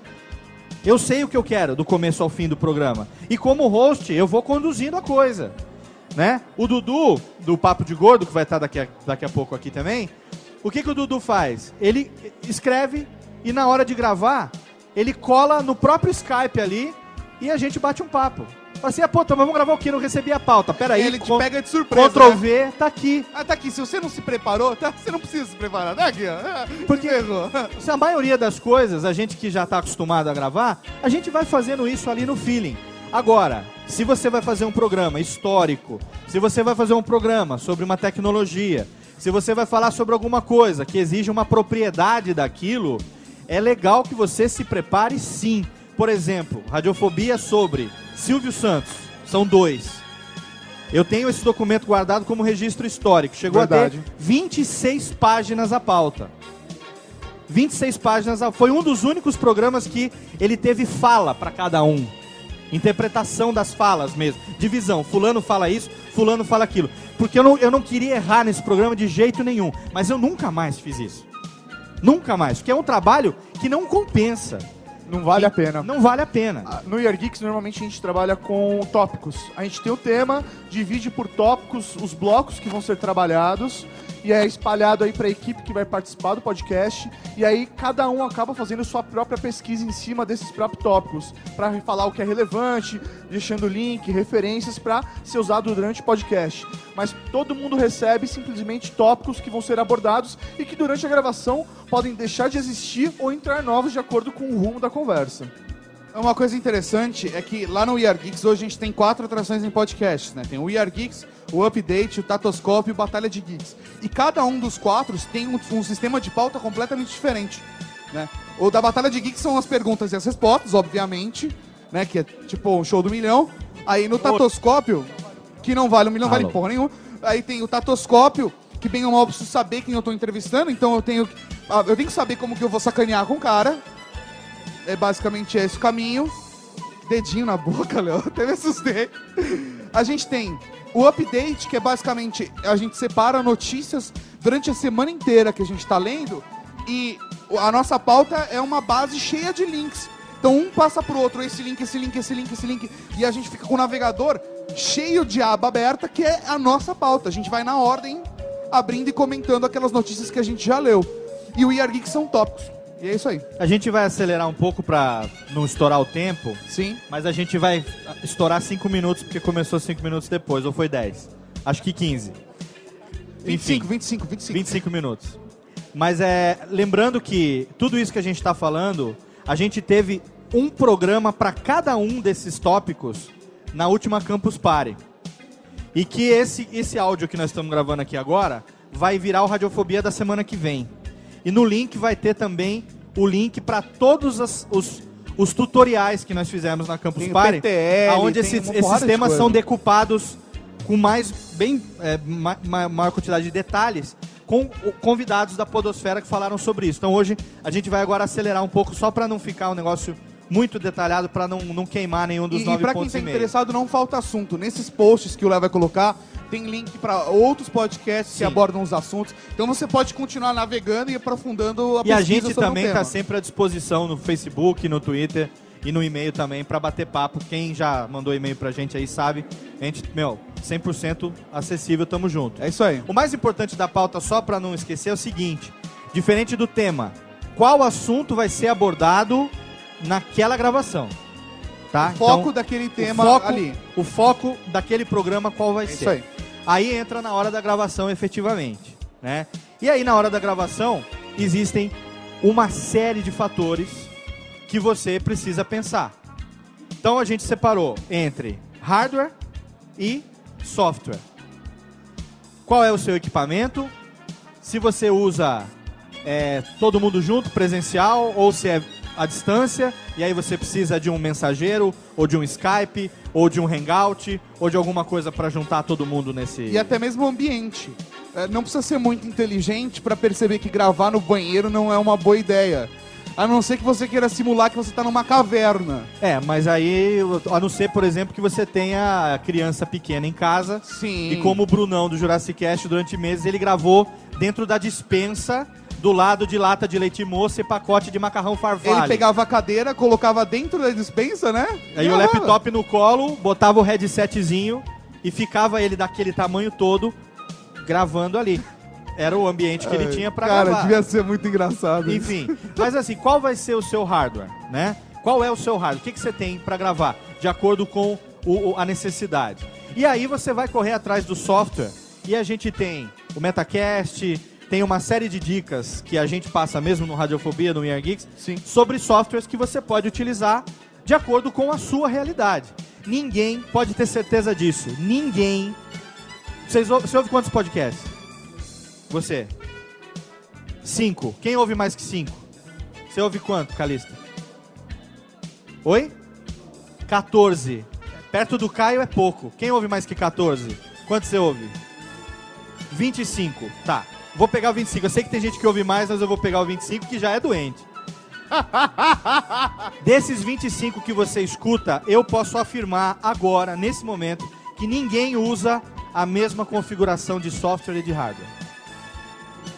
Eu sei o que eu quero do começo ao fim do programa. E como host, eu vou conduzindo a coisa. Né? O Dudu, do Papo de Gordo, que vai estar daqui a, daqui a pouco aqui também, o que, que o Dudu faz? Ele escreve e na hora de gravar, ele cola no próprio Skype ali e a gente bate um papo. Fala assim, ah, pô, então vamos gravar o quê? Não recebi a pauta. Pera aí,
Ele te pega de surpresa.
Ctrl
né?
V, tá aqui.
Ah, tá aqui. Se você não se preparou, tá? Você não precisa se preparar. Tá aqui, ó. Ah,
Porque a maioria das coisas, a gente que já está acostumado a gravar, a gente vai fazendo isso ali no feeling. Agora, se você vai fazer um programa histórico, se você vai fazer um programa sobre uma tecnologia, se você vai falar sobre alguma coisa que exige uma propriedade daquilo, é legal que você se prepare sim. Por exemplo, radiofobia sobre Silvio Santos. São dois. Eu tenho esse documento guardado como registro histórico. Chegou
Verdade.
a ter 26 páginas a pauta. 26 páginas. a- Foi um dos únicos programas que ele teve fala para cada um. Interpretação das falas mesmo. Divisão. Fulano fala isso, fulano fala aquilo. Porque eu não, eu não queria errar nesse programa de jeito nenhum. Mas eu nunca mais fiz isso. Nunca mais. Porque é um trabalho que não compensa.
Não vale a pena.
Não vale a pena.
Ah, No Year Geeks, normalmente a gente trabalha com tópicos. A gente tem o tema, divide por tópicos os blocos que vão ser trabalhados e é espalhado aí para a equipe que vai participar do podcast. E aí cada um acaba fazendo sua própria pesquisa em cima desses próprios tópicos para falar o que é relevante, deixando link, referências para ser usado durante o podcast. Mas todo mundo recebe simplesmente tópicos que vão ser abordados e que durante a gravação podem deixar de existir ou entrar novos de acordo com o rumo da conversa.
Uma coisa interessante é que lá no We Are Geeks hoje a gente tem quatro atrações em podcasts, né? Tem o We Are Geeks, o Update, o Tatoscope e o Batalha de Geeks. E cada um dos quatro tem um, um sistema de pauta completamente diferente, né? O da Batalha de Geeks são as perguntas e as respostas, obviamente, né? Que é tipo um show do milhão. Aí no Tatoscópio, que não vale um milhão, vale
Alô.
porra nenhuma. Aí tem o Tatoscópio, que bem ou mal eu preciso saber quem eu tô entrevistando, então eu tenho, ah, eu tenho que saber como que eu vou sacanear com o cara. É basicamente esse o caminho. Dedinho na boca, Léo. Até me assustei. A gente tem o update, que é basicamente a gente separa notícias durante a semana inteira que a gente tá lendo. E a nossa pauta é uma base cheia de links. Então um passa pro outro, esse link, esse link, esse link, esse link. E a gente fica com o navegador cheio de aba aberta, que é a nossa pauta. A gente vai na ordem, abrindo e comentando aquelas notícias que a gente já leu. E o IR são tópicos. E é isso aí.
A gente vai acelerar um pouco pra não estourar o tempo.
Sim.
Mas a gente vai estourar 5 minutos porque começou 5 minutos depois, ou foi 10? Acho que 15.
25, 25, 25.
25 minutos. Mas é, lembrando que tudo isso que a gente está falando, a gente teve um programa para cada um desses tópicos na última Campus Party. E que esse, esse áudio que nós estamos gravando aqui agora vai virar o Radiofobia da semana que vem. E no link vai ter também o link para todos as- os, os tutoriais que nós fizemos na Campus
Tem
Party,
PTL,
onde esses, esses
de
temas são decupados com mais bem é, ma- ma- maior quantidade de detalhes com convidados da Podosfera que falaram sobre isso. Então hoje a gente vai agora acelerar um pouco só para não ficar um negócio muito detalhado para não, não queimar nenhum dos
E, e
nove
pra quem
pontos
tá
e meio.
interessado, não falta assunto. Nesses posts que o Léo vai colocar, tem link para outros podcasts que
Sim.
abordam os assuntos. Então você pode continuar navegando e aprofundando a
E a gente também está sempre à disposição no Facebook, no Twitter e no e-mail também para bater papo. Quem já mandou e-mail pra gente aí sabe. A gente, meu, 100% acessível, tamo junto.
É isso aí.
O mais importante da pauta, só para não esquecer, é o seguinte: diferente do tema, qual assunto vai ser abordado naquela gravação? Tá?
O foco
Então,
daquele tema
o foco,
ali.
O foco daquele programa, qual vai
É
ser?
isso aí.
Aí entra na hora da gravação, efetivamente. Né? E aí, na hora da gravação, existem uma série de fatores que você precisa pensar. Então a gente separou entre hardware e software. Qual é o seu equipamento? Se você usa é, todo mundo junto, presencial, ou se é à distância, e aí você precisa de um mensageiro, ou de um Skype, ou de um Hangout, ou de alguma coisa para juntar todo mundo nesse.
E até mesmo o ambiente. É, Não precisa ser muito inteligente pra perceber que gravar no banheiro não é uma boa ideia. A não ser que você queira simular que você tá numa caverna.
É, mas aí, a não ser, por exemplo, que você tenha criança pequena em casa.
Sim.
E como o Brunão do Jurassic Cast, durante meses, ele gravou dentro da dispensa, do lado de lata de leite moça e pacote de macarrão farfalho.
Ele pegava a cadeira, colocava dentro da dispensa, né?
Aí o laptop no colo, botava o headsetzinho e ficava ele daquele tamanho todo gravando ali. Era o ambiente que ele tinha pra
Cara,
gravar.
devia ser muito engraçado. isso.
Enfim, mas assim, qual vai ser o seu hardware, né? Qual é o seu hardware? O que, que você tem para gravar? De acordo com o- a necessidade. E aí você vai correr atrás do software e a gente tem o Metacast, tem uma série de dicas que a gente passa mesmo no Radiofobia, no Year Geeks, sobre softwares que você pode utilizar de acordo com a sua realidade. Ninguém pode ter certeza disso. Ninguém. Vocês, ou- você ouve quantos podcasts? Você. Cinco. Quem ouve mais que cinco? Você ouve quanto, Calista? Oi? 14. Perto do Caio é pouco. Quem ouve mais que 14? Quanto você ouve? 25. Tá. Vou pegar o 25. Eu sei que tem gente que ouve mais, mas eu vou pegar o 25 que já é doente. Desses 25 que você escuta, eu posso afirmar agora, nesse momento, que ninguém usa a mesma configuração de software e de hardware.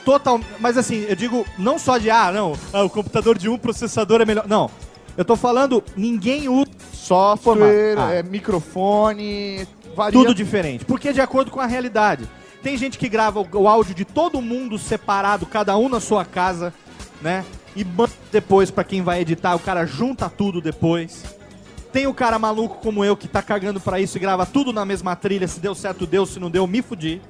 Total, mas assim, eu digo não só de ah, não, ah, o computador de um processador é melhor. Não. Eu tô falando, ninguém usa
Software,
Ah.
é, microfone, varia.
tudo diferente, porque é de acordo com a realidade. Tem gente que grava o, o áudio de todo mundo separado, cada um na sua casa, né? E manda depois pra quem vai editar, o cara junta tudo depois. Tem o cara maluco como eu que tá cagando pra isso e grava tudo na mesma trilha, se deu certo deu, se não deu, me fudi.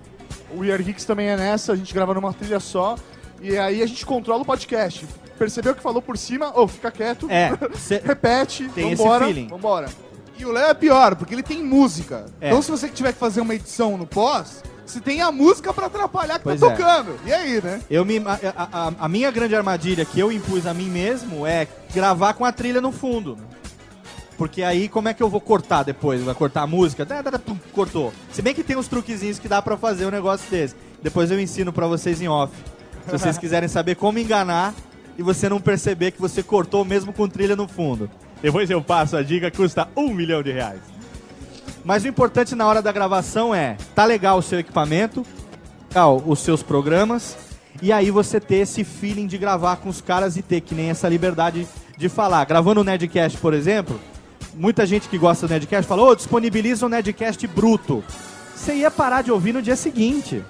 O We Are Geeks também é nessa, a gente grava numa trilha só. E aí a gente controla o podcast. Percebeu que falou por cima? Ô, fica quieto.
É, cê-
Repete,
Tem esse
vambora,
feeling.
vambora.
E o Léo é pior, porque ele tem música.
É.
Então se você tiver que fazer uma edição no pós, você tem a música pra atrapalhar que
Pois
tá
é.
tocando. E aí, né?
Eu me, a, a- a- minha grande armadilha que eu impus a mim mesmo é gravar com a trilha no fundo. Porque aí como é que eu vou cortar depois? Vai cortar a música? Dá, dá, dá, pum, Cortou. Se bem que tem uns truquezinhos que dá pra fazer um negócio desse. Depois eu ensino pra vocês em off. Se vocês quiserem saber como enganar e você não perceber que você cortou mesmo com trilha no fundo. Depois eu passo a dica, custa um milhão de reais. Mas o importante na hora da gravação é, tá legal o seu equipamento, legal os seus programas, e aí você ter esse feeling de gravar com os caras e ter que nem essa liberdade de falar. Gravando o Nedcast, por exemplo, muita gente que gosta do Nedcast fala, ô, disponibiliza o Nedcast bruto. Você ia parar de ouvir no dia seguinte.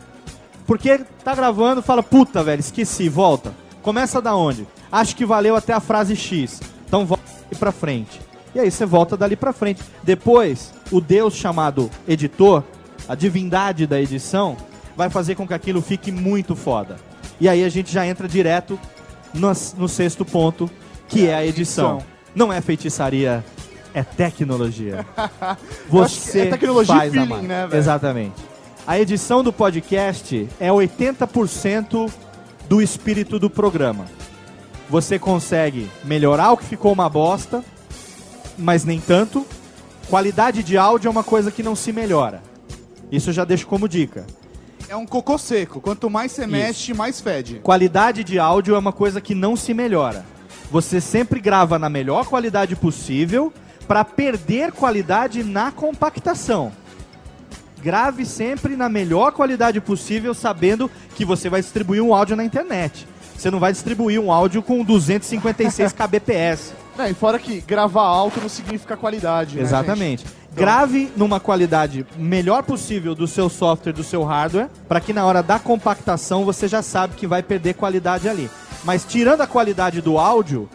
Porque tá gravando, fala, puta, velho, esqueci, volta. Começa da onde? Acho que valeu até a frase X. Então volta dali pra frente. E aí você volta dali pra frente. Depois, o Deus chamado editor, a divindade da edição, vai fazer com que aquilo fique muito foda. E aí a gente já entra direto no, no sexto ponto, que é a edição.
edição.
Não é feitiçaria, é tecnologia.
Que
Você
é tecnologia
faz a
feeling,
mágica.
né?
Exatamente. A edição do podcast é 80% do espírito do programa. Você consegue melhorar o que ficou uma bosta, mas nem tanto. Qualidade de áudio é uma coisa que não se melhora. Isso eu já deixo como dica.
É um cocô seco. Quanto mais você mexe, mais fede.
Qualidade de áudio é uma coisa que não se melhora. Você sempre grava na melhor qualidade possível para perder qualidade na compactação. Grave sempre na melhor qualidade possível, sabendo que você vai distribuir um áudio na internet. Você não vai distribuir um áudio com 256 kbps.
Não, e fora que gravar alto não significa qualidade. né,
Exatamente.
gente?
Grave numa qualidade melhor possível do seu software, do seu hardware, para que na hora da compactação você já sabe que vai perder qualidade ali. Mas tirando a qualidade do áudio,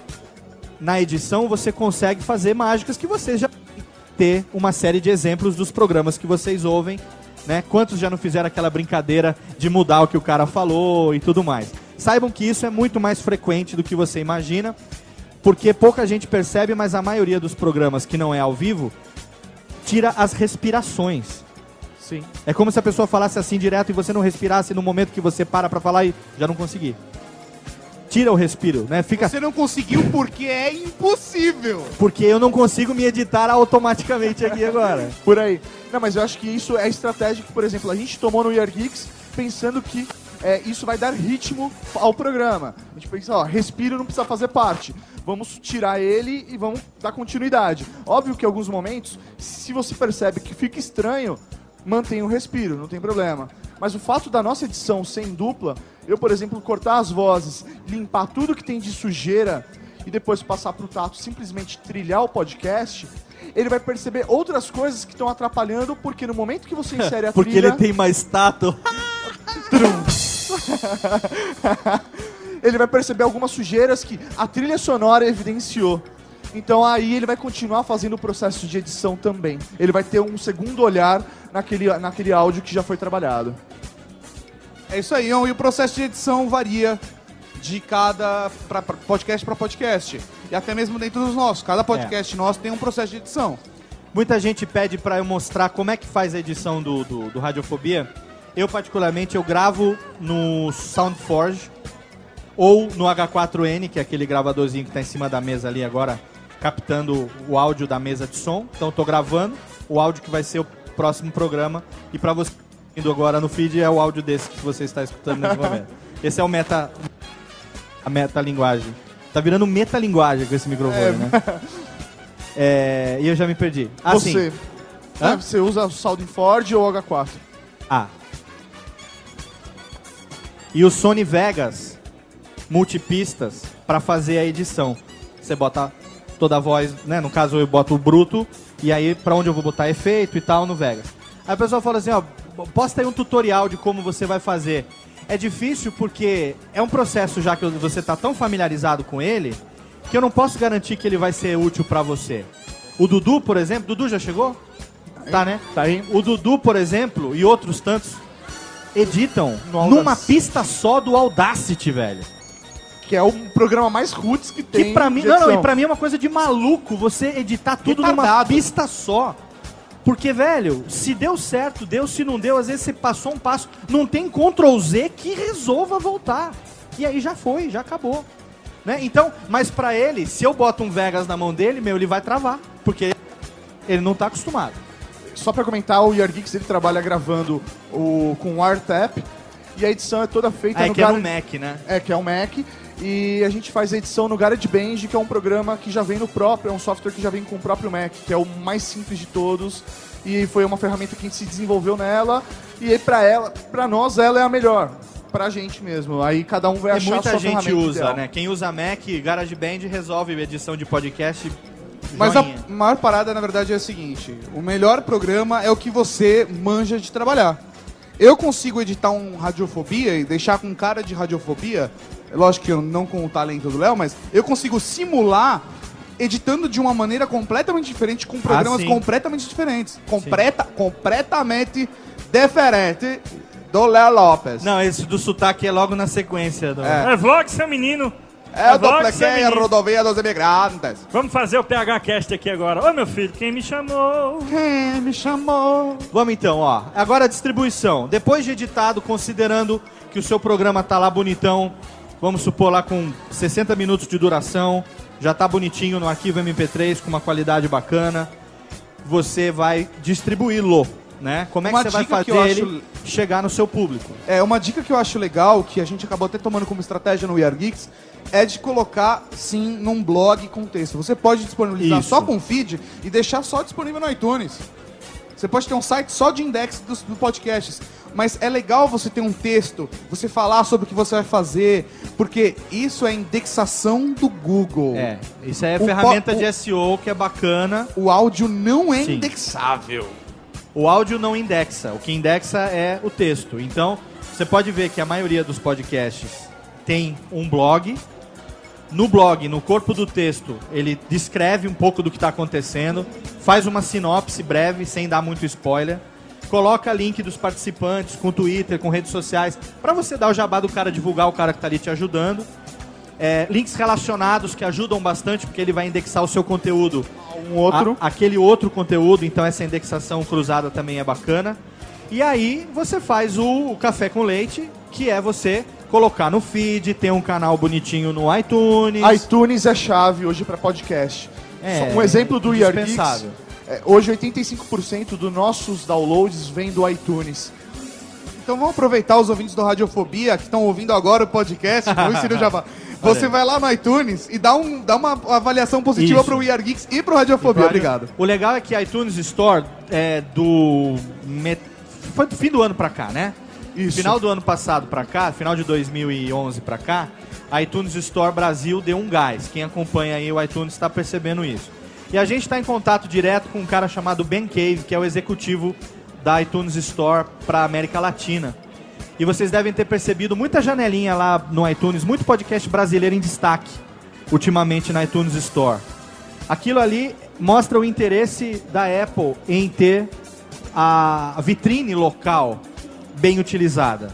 na edição você consegue fazer mágicas que vocês já ter uma série de exemplos dos programas que vocês ouvem, né? Quantos já não fizeram aquela brincadeira de mudar o que o cara falou e tudo mais. Saibam que isso é muito mais frequente do que você imagina, porque pouca gente percebe, mas a maioria dos programas que não é ao vivo tira as respirações.
Sim.
É como se a pessoa falasse assim direto e você não respirasse no momento que você para pra falar e já não consegui. Tira o respiro, né? Fica
Você não conseguiu porque é impossível.
porque eu não consigo me editar automaticamente aqui agora.
Por aí. Não, mas eu acho que isso é estratégia que, por exemplo, a gente tomou no Year Geeks pensando que é, isso vai dar ritmo ao programa. A gente pensa, ó, respiro não precisa fazer parte. Vamos tirar ele e vamos dar continuidade. Óbvio que em alguns momentos, se você percebe que fica estranho, mantém o respiro, não tem problema. Mas o fato da nossa edição sem dupla, eu, por exemplo, cortar as vozes, limpar tudo que tem de sujeira e depois passar pro Tato simplesmente trilhar o podcast, ele vai perceber outras coisas que estão atrapalhando, porque no momento que você insere a
Porque
trilha...
ele tem mais tato.
ele vai perceber algumas sujeiras que a trilha sonora evidenciou. Então aí ele vai continuar fazendo o processo de edição também. Ele vai ter um segundo olhar naquele, naquele áudio que já foi trabalhado.
É isso aí, e o processo de edição varia de cada pra, pra podcast para podcast. E até mesmo dentro dos nossos. Cada podcast nosso tem um processo de edição.
Muita gente pede pra eu mostrar como é que faz a edição do, do, do Radiofobia. Eu, particularmente, eu gravo no SoundForge ou no H4N, que é aquele gravadorzinho que tá em cima da mesa ali agora, captando o áudio da mesa de som. Então, eu tô gravando o áudio que vai ser o próximo programa. E pra você indo agora no feed, é o áudio desse que você está escutando nesse momento. Esse é o meta... A metalinguagem. Tá virando metalinguagem com esse microfone,
É.
né? É, e eu já me perdi. Ah,
você, né, você usa o SoundForge ou H4?
Ah. E o Sony Vegas multipistas para fazer a edição. Você bota toda a voz, né? No caso eu boto o bruto e aí pra onde eu vou botar efeito e tal no Vegas. Aí a pessoa fala assim, ó, posta aí um tutorial de como você vai fazer. É difícil porque é um processo já que você tá tão familiarizado com ele que eu não posso garantir que ele vai ser útil pra você. O Dudu, por exemplo, Dudu já chegou? Tá, né?
Tá aí.
O Dudu, por exemplo, e outros tantos editam numa pista só do Audacity, velho.
Que é o programa mais roots que tem.
Que pra mim, não, não, e pra mim é uma coisa de maluco você editar tudo numa
Retardado.
pista só. Porque, velho, se deu certo, deu, se não deu, às vezes você passou um passo, não tem Ctrl Z que resolva voltar. E aí já foi, já acabou. Né? Então, mas pra ele, se eu boto um Vegas na mão dele, meu, ele vai travar. Porque ele não tá acostumado.
Só pra comentar, o Geeks ele trabalha gravando o, com o AirTap e a edição é toda feita
É
no
que é no Mac, né?
É, que é um Mac. E a gente faz a edição no GarageBand, que é um programa que já vem no próprio, é um software que já vem com o próprio Mac, que é o mais simples de todos. E foi uma ferramenta que a gente se desenvolveu nela. E aí pra ela, para nós ela é a melhor. Pra gente mesmo. Aí cada um vai
E
achar a
muita
sua
gente usa,
ideal.
né? Quem usa Mac, GarageBand resolve edição de podcast.
Mas a maior parada, na verdade, é a seguinte: o melhor programa é o que você manja de trabalhar. Eu consigo editar um radiofobia e deixar com cara de radiofobia, lógico que eu não com o talento do Léo, mas eu consigo simular editando de uma maneira completamente diferente, com programas
sim.
completamente diferentes. Completa, completamente diferente do Léo Lopes.
Não, esse do sotaque é logo na sequência. Do...
É.
É vlog, seu menino.
É o Doppler
seu menino.
Rodovia dos Imigrantes.
Vamos fazer o PH Cast aqui agora. Ô, meu filho, quem me chamou?
Quem me chamou?
Vamos então, ó. Agora a distribuição. Depois de editado, considerando que o seu programa tá lá bonitão, vamos supor lá com 60 minutos de duração, já tá bonitinho no arquivo MP3 com uma qualidade bacana, você vai distribuí-lo, né? Como é que
Uma
você vai fazer
que
ele
acho-
chegar no seu público?
É, uma dica que eu acho legal, que a gente acabou até tomando como estratégia no We Are Geeks, é de colocar, sim, num blog com texto. Você pode disponibilizar
Isso.
só com feed e deixar só disponível no iTunes. Você pode ter um site só de index dos do podcasts. Mas é legal você ter um texto, você falar sobre o que você vai fazer, porque isso é indexação do Google.
É, isso é
O
ferramenta de SEO que é bacana.
O áudio não é
Sim.
indexável.
O áudio não indexa, o que indexa é o texto. Então, você pode ver que a maioria dos podcasts tem um blog. No blog, no corpo do texto, ele descreve um pouco do que está acontecendo, faz uma sinopse breve, sem dar muito spoiler, coloca link dos participantes com Twitter, com redes sociais, para você dar o jabá do cara, divulgar o cara que está ali te ajudando. É, links relacionados que ajudam bastante, porque ele vai indexar o seu conteúdo.
Um outro.
A- aquele outro conteúdo, então essa indexação cruzada também é bacana. E aí você faz o, o café com leite, que é você colocar no feed, ter um canal bonitinho no iTunes.
iTunes é chave hoje para podcast.
É,
um exemplo do Year Geeks,
indispensável.
é, hoje 85% dos nossos downloads vem do iTunes.
Então vamos aproveitar os ouvintes do Radiofobia que estão ouvindo agora o podcast. Jabá. Você vai lá no iTunes e dá, um, dá uma avaliação positiva
Isso.
pro We Are Geeks e pro Radiofobia. Obrigado.
O legal é que a iTunes Store é do. met- Foi do fim do ano pra cá, né?
Isso.
Final do ano passado pra cá, final de 2011 pra cá, a iTunes Store Brasil deu um gás. Quem acompanha aí o iTunes está percebendo isso. E a gente está em contato direto com um cara chamado Ben Cave, que é o executivo da iTunes Store para América Latina. E vocês devem ter percebido muita janelinha lá no iTunes, muito podcast brasileiro em destaque ultimamente na iTunes Store. Aquilo ali mostra o interesse da Apple em ter a vitrine local bem utilizada.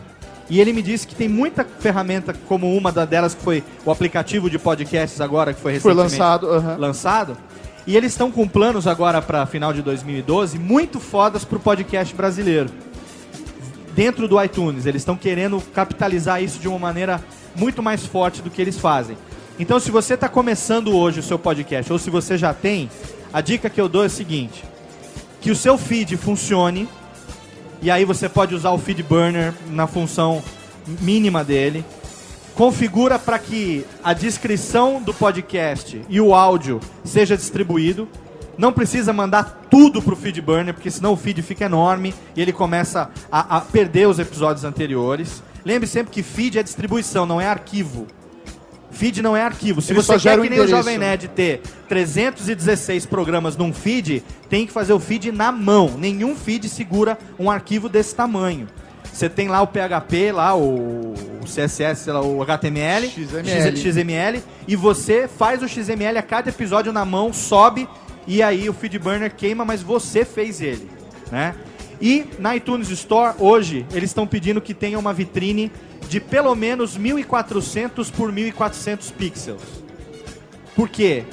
E ele me disse que tem muita ferramenta, como uma delas que foi o aplicativo de podcasts agora, que foi
Foi
recentemente
lançado, aham.
lançado. E eles estão com planos agora para final de 2012 muito fodas pro podcast brasileiro. Dentro do iTunes, eles estão querendo capitalizar isso de uma maneira muito mais forte do que eles fazem. Então, se você está começando hoje o seu podcast, ou se você já tem, a dica que eu dou é a seguinte: que o seu feed funcione, e aí você pode usar o feed burner na função mínima dele. Configura para que a descrição do podcast e o áudio seja distribuído. Não precisa mandar tudo pro feed burner, porque senão o feed fica enorme e ele começa a, a perder os episódios anteriores. Lembre sempre que feed é distribuição, não é arquivo. Feed não é arquivo. Se
Ele
você quer que nem o. Jovem Nerd ter 316 programas num feed, tem que fazer o feed na mão. Nenhum feed segura um arquivo desse tamanho. Você tem lá o PHP, lá o CSS, lá, o HTML,
XML.
XML, e você faz o XML a cada episódio na mão, sobe, e aí o feed burner queima, mas você fez ele, né? E na iTunes Store, hoje, eles estão pedindo que tenha uma vitrine de pelo menos 1400 por 1400 pixels. Por quê?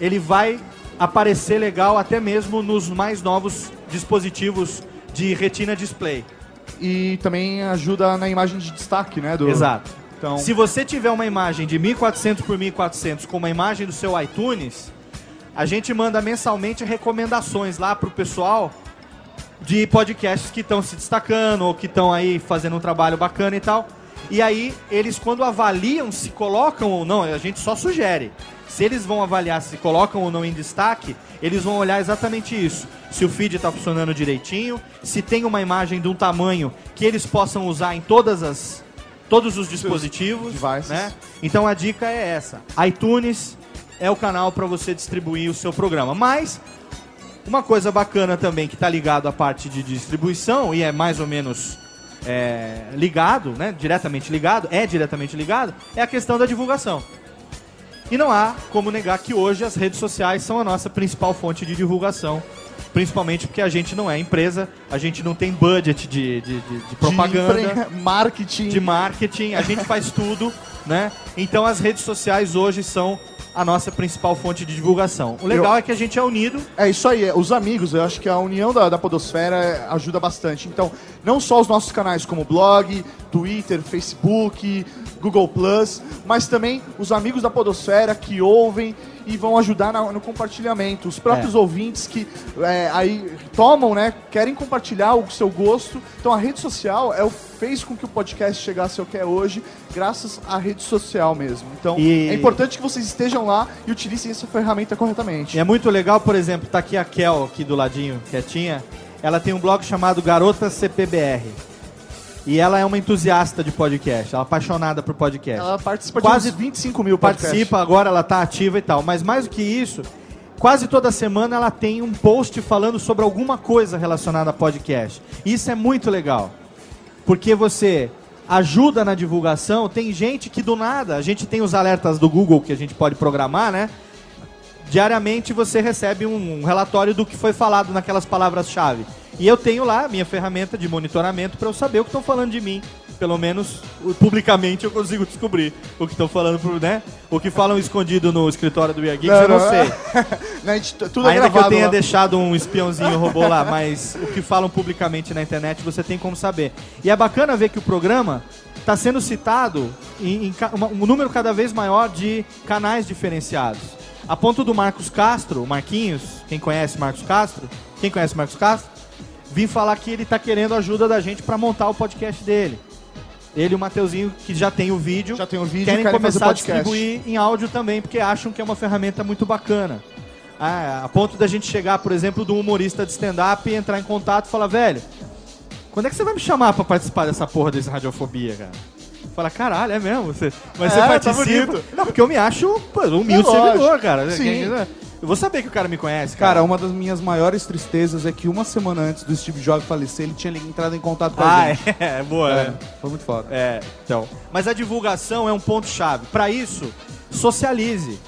Ele vai aparecer legal até mesmo nos mais novos dispositivos de retina display.
E também ajuda na imagem de destaque, né? Do...
Exato.
Então,
Se você tiver uma imagem de 1400 por 1400 com uma imagem do seu iTunes, a gente manda mensalmente recomendações lá pro pessoal de podcasts que estão se destacando ou que estão aí fazendo um trabalho bacana e tal. E aí, eles quando avaliam se colocam ou não, a gente só sugere. Se eles vão avaliar se colocam ou não em destaque, eles vão olhar exatamente isso. Se o feed está funcionando direitinho, se tem uma imagem de um tamanho que eles possam usar em todas as todos os dispositivos, né? Então a dica é essa. iTunes é o canal para você distribuir o seu programa. Mas uma coisa bacana também que está ligado à parte de distribuição e é mais ou menos é, ligado, né? Diretamente ligado, é diretamente ligado, é a questão da divulgação. E não há como negar que hoje as redes sociais são a nossa principal fonte de divulgação. Principalmente porque a gente não é empresa, a gente não tem budget de, de, de- de propaganda,
empre- marketing.
de marketing, a gente faz tudo, né? Então as redes sociais hoje são a nossa principal fonte de divulgação. O legal
Eu-
é que a gente é unido.
É isso aí, é, os amigos, eu acho que a união da, da Podosfera é, ajuda bastante. Então, não só os nossos canais como blog, Twitter, Facebook, Google Plus, mas também os amigos da Podosfera que ouvem e vão ajudar na- no compartilhamento. Os próprios
É.
ouvintes que é, aí tomam, né, querem compartilhar o seu gosto. Então, a rede social é o, fez com que o podcast chegasse ao que é hoje, graças à rede social mesmo. Então,
E-
é importante que vocês estejam lá e utilizem essa ferramenta corretamente.
E é muito legal, por exemplo, tá aqui a Kel aqui do ladinho, quietinha. ela tem um blog chamado Garota CPBR. E ela é uma entusiasta de podcast, ela é apaixonada por podcast.
Ela participa
Quase
de uns 25 mil podcasts.
participa, agora ela tá ativa e tal. Mas mais do que isso, quase toda semana ela tem um post falando sobre alguma coisa relacionada a podcast. Isso é muito legal. Porque você ajuda na divulgação, tem gente que do nada, a gente tem os alertas do Google que a gente pode programar, né? Diariamente você recebe um relatório do que foi falado naquelas palavras-chave. E eu tenho lá a minha ferramenta de monitoramento para eu saber o que estão falando de mim. Pelo menos publicamente eu consigo descobrir o que estão falando, pro, né? O que falam escondido no escritório do Geeks, eu não
Não, não.
sei.
A gente- tudo é
Ainda que eu tenha
lá.
deixado um espiãozinho robô lá, mas o que falam publicamente na internet você tem como saber. E é bacana ver que o programa está sendo citado em, em uma- um número cada vez maior de canais diferenciados. A ponto do Marcos Castro, Marquinhos, quem conhece Marcos Castro? Quem conhece Marcos Castro? Vim falar que ele está querendo ajuda da gente para montar o podcast dele. Ele e o Mateuzinho, que já tem o vídeo,
Já tem o vídeo
querem
querem
começar a distribuir em áudio também, porque acham que é uma ferramenta muito bacana. Ah, a ponto da gente chegar, por exemplo, de um humorista de stand-up e entrar em contato e falar, velho, quando é que você vai me chamar pra participar dessa porra desse Radiofobia, cara? Fala, caralho, é mesmo? Você, mas
É,
você
tá
participa.
bonito.
Não, porque eu me acho pô, um humilde
É
servidor, cara.
Sim.
Eu vou saber que o cara me conhece, cara.
Cara, uma das minhas maiores tristezas é que uma semana antes do Steve Jobs falecer, ele tinha entrado em contato com a
Ah,
gente.
é, boa.
É,
né?
foi muito foda.
É, então. Mas a divulgação é um ponto-chave. Pra isso, socialize.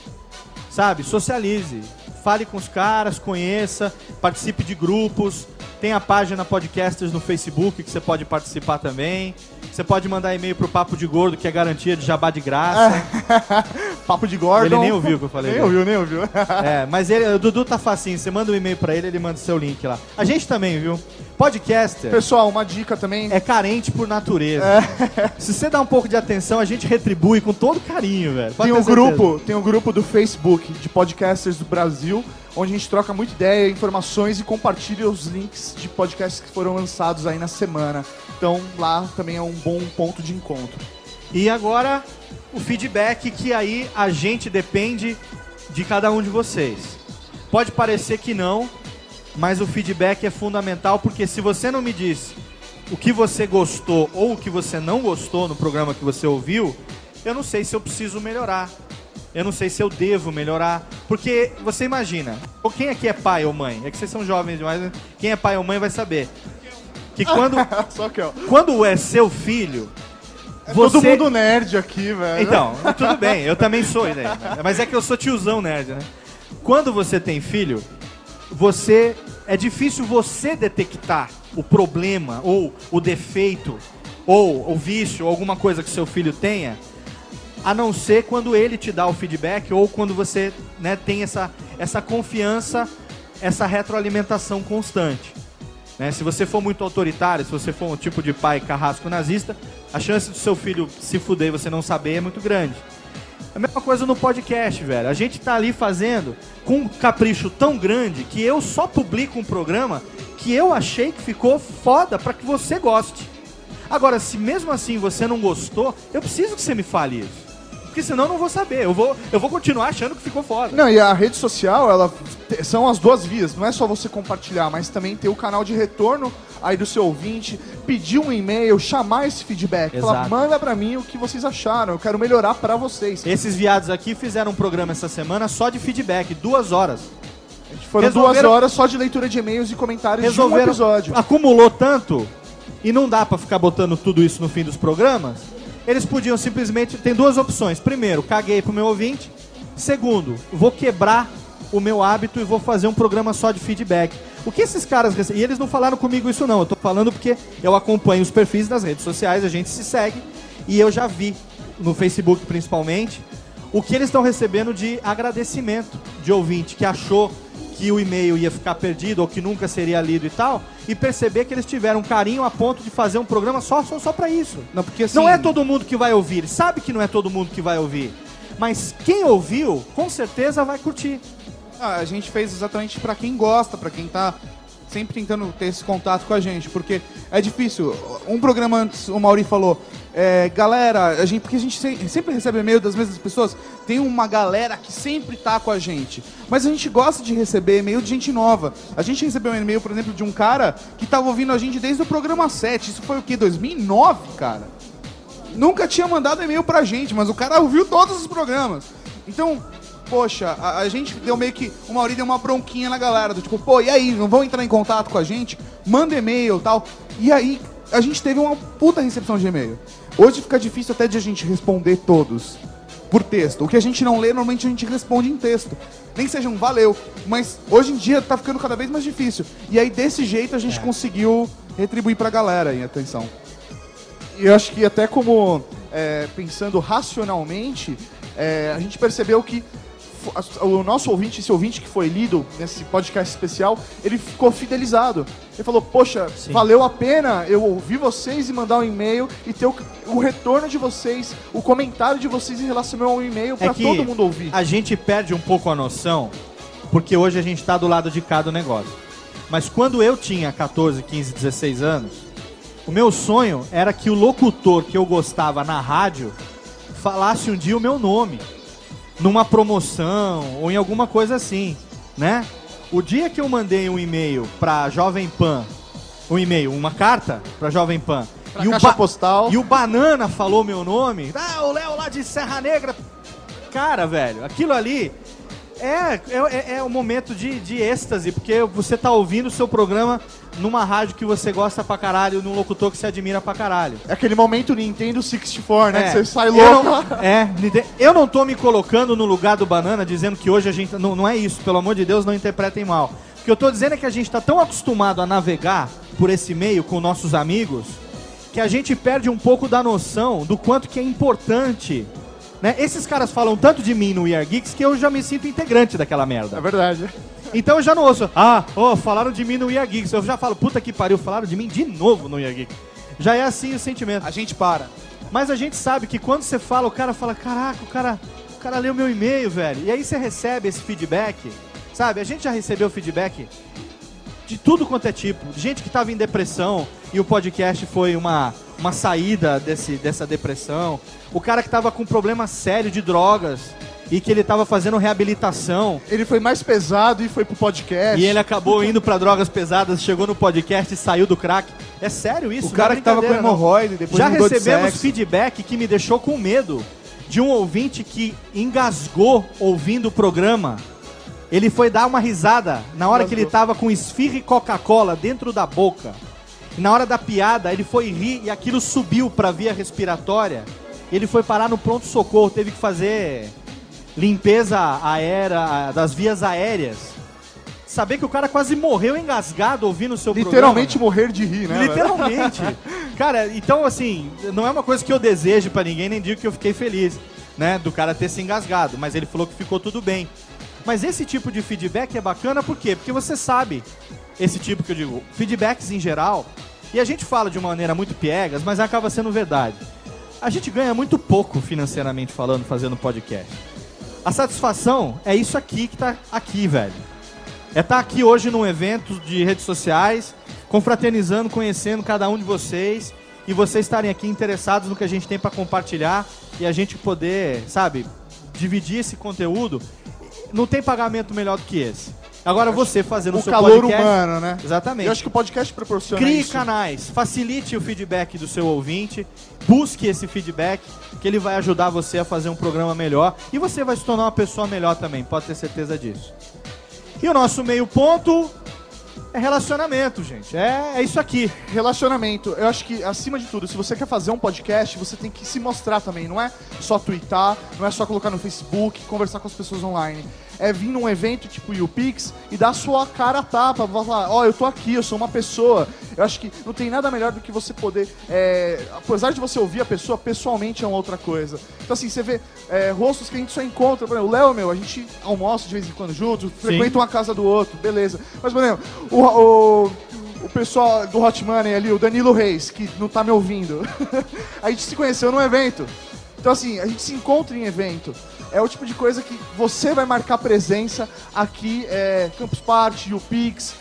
Sabe? Socialize. Fale com os caras, conheça, participe de grupos. Tem a página Podcasters no Facebook que você pode participar também. Você pode mandar e-mail pro Papo de Gordo, que é garantia de jabá de graça.
Papo de Gordon.
Ele nem ouviu o que eu falei.
Nem ouviu, nem ouviu.
É, mas ele, o Dudu tá facinho. Você manda um e-mail pra ele, ele manda o seu link lá. A gente também, viu? Podcaster
Pessoal, uma dica também.
é carente por natureza. Se você dá um pouco de atenção, a gente retribui com todo carinho, velho. Pode
Tem um
certeza.
grupo, tem um grupo do Facebook de podcasters do Brasil, onde a gente troca muita ideia, informações e compartilha os links de podcasts que foram lançados aí na semana. Então lá também é um bom ponto de encontro.
E agora, o feedback que aí a gente depende de cada um de vocês. Pode parecer que não, mas o feedback é fundamental porque se você não me diz o que você gostou ou o que você não gostou no programa que você ouviu, eu não sei se eu preciso melhorar. Eu não sei se eu devo melhorar. Porque você imagina, ou quem aqui é pai ou mãe? É que vocês são jovens demais, né? quem é pai ou mãe vai saber. Que quando,
Só que, ó.
quando é seu filho,
É
você...
todo mundo nerd aqui, velho.
Então, tudo bem, eu também sou, né? Mas é que eu sou tiozão nerd, né? Quando você tem filho, você. É difícil você detectar o problema, ou o defeito, ou o vício, ou alguma coisa que seu filho tenha, a não ser quando ele te dá o feedback, ou quando você né, tem essa, essa confiança, essa retroalimentação constante. Né? Se você for muito autoritário, se você for um tipo de pai carrasco nazista, a chance do seu filho se fuder e você não saber é muito grande. A mesma coisa no podcast, velho. A gente tá ali fazendo com um capricho tão grande que eu só publico um programa que eu achei que ficou foda pra que você goste. Agora, se mesmo assim você não gostou, eu preciso que você me fale isso. Porque senão eu não vou saber. Eu vou, eu vou continuar achando que ficou foda.
Não, e a rede social, ela são as duas vias. Não é só você compartilhar, mas também ter o canal de retorno aí do seu ouvinte, pedir um e-mail, chamar esse feedback, falar,
Exato.
manda pra mim o que vocês acharam, eu quero melhorar pra vocês.
Esses viados aqui fizeram um programa essa semana só de feedback, duas horas.
Foram
resolveram-
duas horas só de leitura de e-mails e comentários de um
resolveram,
episódio.
acumulou tanto e não dá pra ficar botando tudo isso no fim dos programas. Eles podiam simplesmente tem duas opções. Primeiro, caguei pro meu ouvinte. Segundo, vou quebrar o meu hábito e vou fazer um programa só de feedback. O que esses caras recebem? E eles não falaram comigo isso não. Eu tô falando porque eu acompanho os perfis nas redes sociais, a gente se segue e eu já vi no Facebook principalmente o que eles estão recebendo de agradecimento de ouvinte que achou que o e-mail ia ficar perdido ou que nunca seria lido e tal, e perceber que eles tiveram carinho a ponto de fazer um programa só só, só para isso.
Não, porque assim,
Não é todo mundo que vai ouvir, sabe que não é todo mundo que vai ouvir. Mas quem ouviu, com certeza vai curtir.
Ah, a gente fez exatamente pra quem gosta, pra quem tá sempre tentando ter esse contato com a gente, porque é difícil. Um programa antes, o Mauri falou, é, galera, a gente, porque a gente se- sempre recebe e-mail das mesmas pessoas, tem uma galera que sempre tá com a gente. Mas a gente gosta de receber e-mail de gente nova. A gente recebeu um e-mail, por exemplo, de um cara que tava ouvindo a gente desde o programa 7. Isso foi o quê? 2009, cara? Nunca tinha mandado e-mail pra gente, mas o cara ouviu todos os programas. Então, poxa, a, a gente deu meio que. O Mauri deu uma bronquinha na galera, do tipo, pô, e aí, não vão entrar em contato com a gente? Manda e-mail e tal. E aí, a gente teve uma puta recepção de e-mail. Hoje fica difícil até de a gente responder todos por texto. O que a gente não lê, normalmente a gente responde em texto. Nem seja um valeu. Mas hoje em dia tá ficando cada vez mais difícil. E aí, desse jeito, a gente conseguiu retribuir pra galera em atenção.
E eu acho que até como é, pensando racionalmente, é, a gente percebeu que o nosso ouvinte, esse ouvinte que foi lido nesse podcast especial, ele ficou fidelizado. Ele falou, poxa, valeu a pena eu ouvir vocês e mandar um e-mail e ter o, o retorno de vocês, o comentário de vocês em relação ao e-mail
É
pra
que
todo mundo ouvir.
a gente perde um pouco a noção, porque hoje a gente tá do lado de cá do negócio. Mas quando eu tinha 14, 15, 16 anos, o meu sonho era que o locutor que eu gostava na rádio falasse um dia o meu nome. Numa promoção ou em alguma coisa assim, né? O dia que eu mandei um e-mail pra Jovem Pan, um e-mail, uma carta pra Jovem Pan,
Pra
e, o
postal.
e o Banana falou meu nome, ah, o Léo lá de Serra Negra. Cara, velho, aquilo ali é, é, é um momento de, de êxtase, porque você tá ouvindo o seu programa numa rádio que você gosta pra caralho, num locutor que você admira pra caralho.
É aquele momento Nintendo 64, né?
É.
Que você sai louco.
não- é, eu não tô me colocando no lugar do Banana dizendo que hoje a gente. Não, não é isso, pelo amor de Deus, não interpretem mal. O que eu tô dizendo é que a gente tá tão acostumado a navegar por esse meio com nossos amigos que a gente perde um pouco da noção do quanto que é importante. Né? Esses caras falam tanto de mim no We Are Geeks que eu já me sinto integrante daquela merda.
É verdade.
Então eu já não ouço. Ah, oh, falaram de mim no We Are Geeks. Eu já falo, puta que pariu, falaram de mim de novo no We Are Geeks. Já é assim o sentimento.
A gente para.
Mas a gente sabe que quando você fala, o cara fala, caraca, o cara, o cara leu meu e-mail, velho. E aí você recebe esse feedback, sabe? A gente já recebeu feedback de tudo quanto é tipo. Gente que tava em depressão e o podcast foi uma, uma saída desse, dessa depressão. O cara que tava com problema sério de drogas e que ele tava fazendo reabilitação.
Ele foi mais pesado e foi pro podcast.
E ele acabou indo pra drogas pesadas, chegou no podcast e saiu do crack. É sério isso?
O cara
é
que tava com hemorroide, depois
Já
de
recebemos
sexo.
feedback que me deixou com medo de um ouvinte que engasgou ouvindo o programa. Ele foi dar uma risada na hora que ele tava com esfirra e Coca-Cola dentro da boca. Na hora da piada, ele foi rir e aquilo subiu pra via respiratória. Ele foi parar no pronto-socorro, teve que fazer limpeza aérea das vias aéreas. Saber que o cara quase morreu engasgado ouvindo o seu
Literalmente
programa.
morrer de rir, né?
Literalmente. cara, então assim, não é uma coisa que eu desejo pra ninguém, nem digo que eu fiquei feliz, né, do cara ter se engasgado, mas ele falou que ficou tudo bem. Mas esse tipo de feedback é bacana por quê? Porque você sabe, esse tipo que eu digo, feedbacks em geral, e a gente fala de uma maneira muito piegas, mas acaba sendo verdade. A gente ganha muito pouco financeiramente falando, fazendo podcast. A satisfação é isso aqui que tá aqui, velho. É estar aqui hoje num evento de redes sociais, confraternizando, conhecendo cada um de vocês e vocês estarem aqui interessados no que a gente tem para compartilhar e a gente poder, sabe, dividir esse conteúdo. Não tem pagamento melhor do que esse. Agora você fazendo o
o
seu
calor
podcast,
humano, né?
Exatamente.
Eu acho que o podcast proporciona
Crie
isso.
canais, facilite o feedback do seu ouvinte, busque esse feedback, que ele vai ajudar você a fazer um programa melhor e você vai se tornar uma pessoa melhor também, pode ter certeza disso. E o nosso meio ponto é relacionamento, gente. É, é isso aqui.
Relacionamento. Eu acho que, acima de tudo, se você quer fazer um podcast, você tem que se mostrar também. Não é só twittar, não é só colocar no Facebook, conversar com as pessoas online. É vir num evento tipo o Pix e dar sua cara a tapa. Falar, ó, eu tô aqui, eu sou uma pessoa. Eu acho que não tem nada melhor do que você poder. é, apesar de você ouvir a pessoa, pessoalmente é uma outra coisa. Então, assim, você vê é, rostos que a gente só encontra. Por exemplo, o Léo, meu, a gente almoça de vez em quando juntos, frequenta uma casa do outro, beleza. Mas, por exemplo, o, o, o pessoal do Hot Money ali, o Danilo Reis, que não tá me ouvindo, a gente se conheceu num evento. Então, assim, a gente se encontra em evento. É o tipo de coisa que você vai marcar presença aqui, é, Campus Party, o Pix,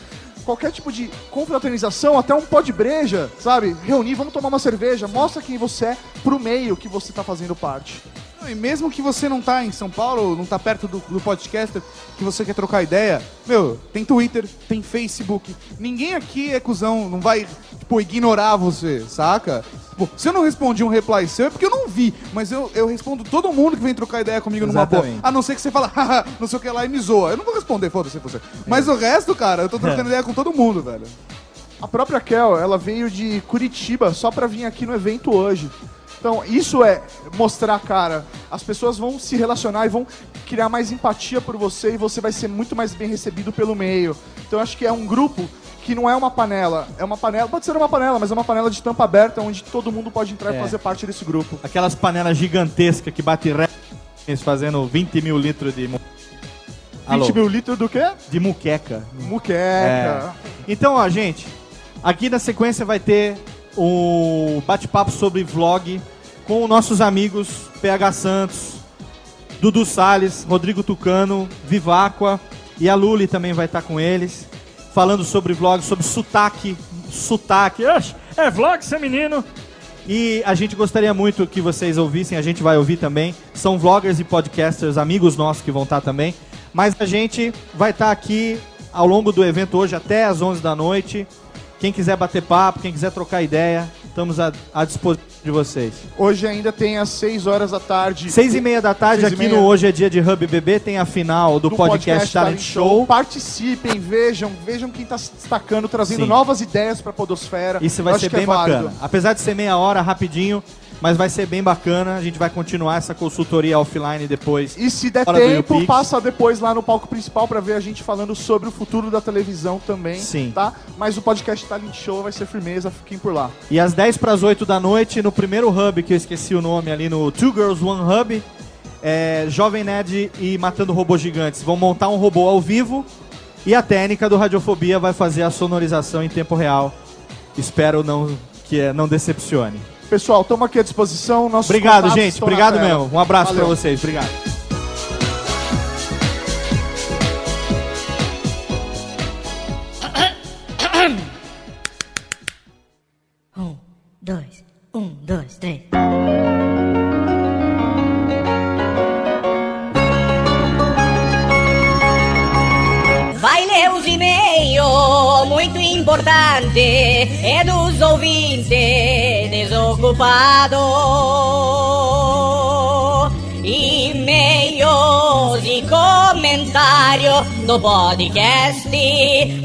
qualquer tipo de confraternização, até um pó de breja, sabe? Reunir, vamos tomar uma cerveja, mostra quem você é pro meio que você tá fazendo parte.
E mesmo que você não tá em São Paulo, não tá perto do, do podcaster, que você quer trocar ideia, meu, tem Twitter, tem Facebook. Ninguém aqui é cuzão, não vai, tipo, ignorar você, saca? Tipo, se eu não respondi um reply seu é porque eu não vi, mas eu, eu respondo todo mundo que vem trocar ideia comigo numa boa.
Exatamente.
A não ser que você fala, haha, não sei o que lá e me zoa. Eu não vou responder, foda-se você. Mas o resto, cara, eu tô trocando ideia com todo mundo, velho.
A própria Kel, ela veio de Curitiba só pra vir aqui no evento hoje. Então, isso é mostrar, cara, as pessoas vão se relacionar e vão criar mais empatia por você e você vai ser muito mais bem recebido pelo meio. Então, eu acho que é um grupo que não é uma panela, é uma panela, pode ser uma panela, mas é uma panela de tampa aberta onde todo mundo pode entrar
É.
e fazer parte desse grupo.
Aquelas panelas gigantescas que bate ré fazendo 20 mil litros de. mu-
20 mil litros do quê?
De muqueca.
Muqueca.
É. Então, ó, gente, aqui na sequência vai ter o bate-papo sobre vlog com nossos amigos PH Santos, Dudu Salles, Rodrigo Tucano, Viváqua e a Luli também vai estar com eles, falando sobre vlog, sobre sotaque, sotaque.
É vlog, seu menino.
E a gente gostaria muito que vocês ouvissem, a gente vai ouvir também. São vloggers e podcasters, amigos nossos que vão estar também. Mas a gente vai estar aqui ao longo do evento hoje até às 11 da noite. Quem quiser bater papo, quem quiser trocar ideia, estamos à, à disposição de vocês.
Hoje ainda tem às 6 horas da tarde.
Seis e meia da tarde, aqui no Hoje é Dia de Hub BB, tem a final do, podcast, Talent Show.
Participem, vejam, vejam quem tá se destacando, trazendo
Sim.
novas ideias pra Podosfera.
Isso vai
Eu
ser
é
bem
válido.
bacana. Apesar de ser meia hora, rapidinho, mas vai ser bem bacana. A gente vai continuar essa consultoria offline depois.
E se der tempo, passa depois lá no palco principal pra ver a gente falando sobre o futuro da televisão também.
Sim.
Tá? Mas o podcast Talent Show vai ser firmeza, fiquem por lá.
E às 10 para as 8 da noite, no primeiro hub, que eu esqueci o nome ali, no Two Girls One Hub, é, Jovem Nerd e Matando Robôs Gigantes vão montar um robô ao vivo e a técnica do Radiofobia vai fazer a sonorização em tempo real. Espero não, que é, não decepcione.
Pessoal, estamos aqui à disposição. Nossos
Obrigado, gente. Obrigado mesmo. Um abraço para vocês. Obrigado.
Um, dois, um, dois, três.
Importante, é dos ouvintes desocupados. E-mails e comentário do podcast.
E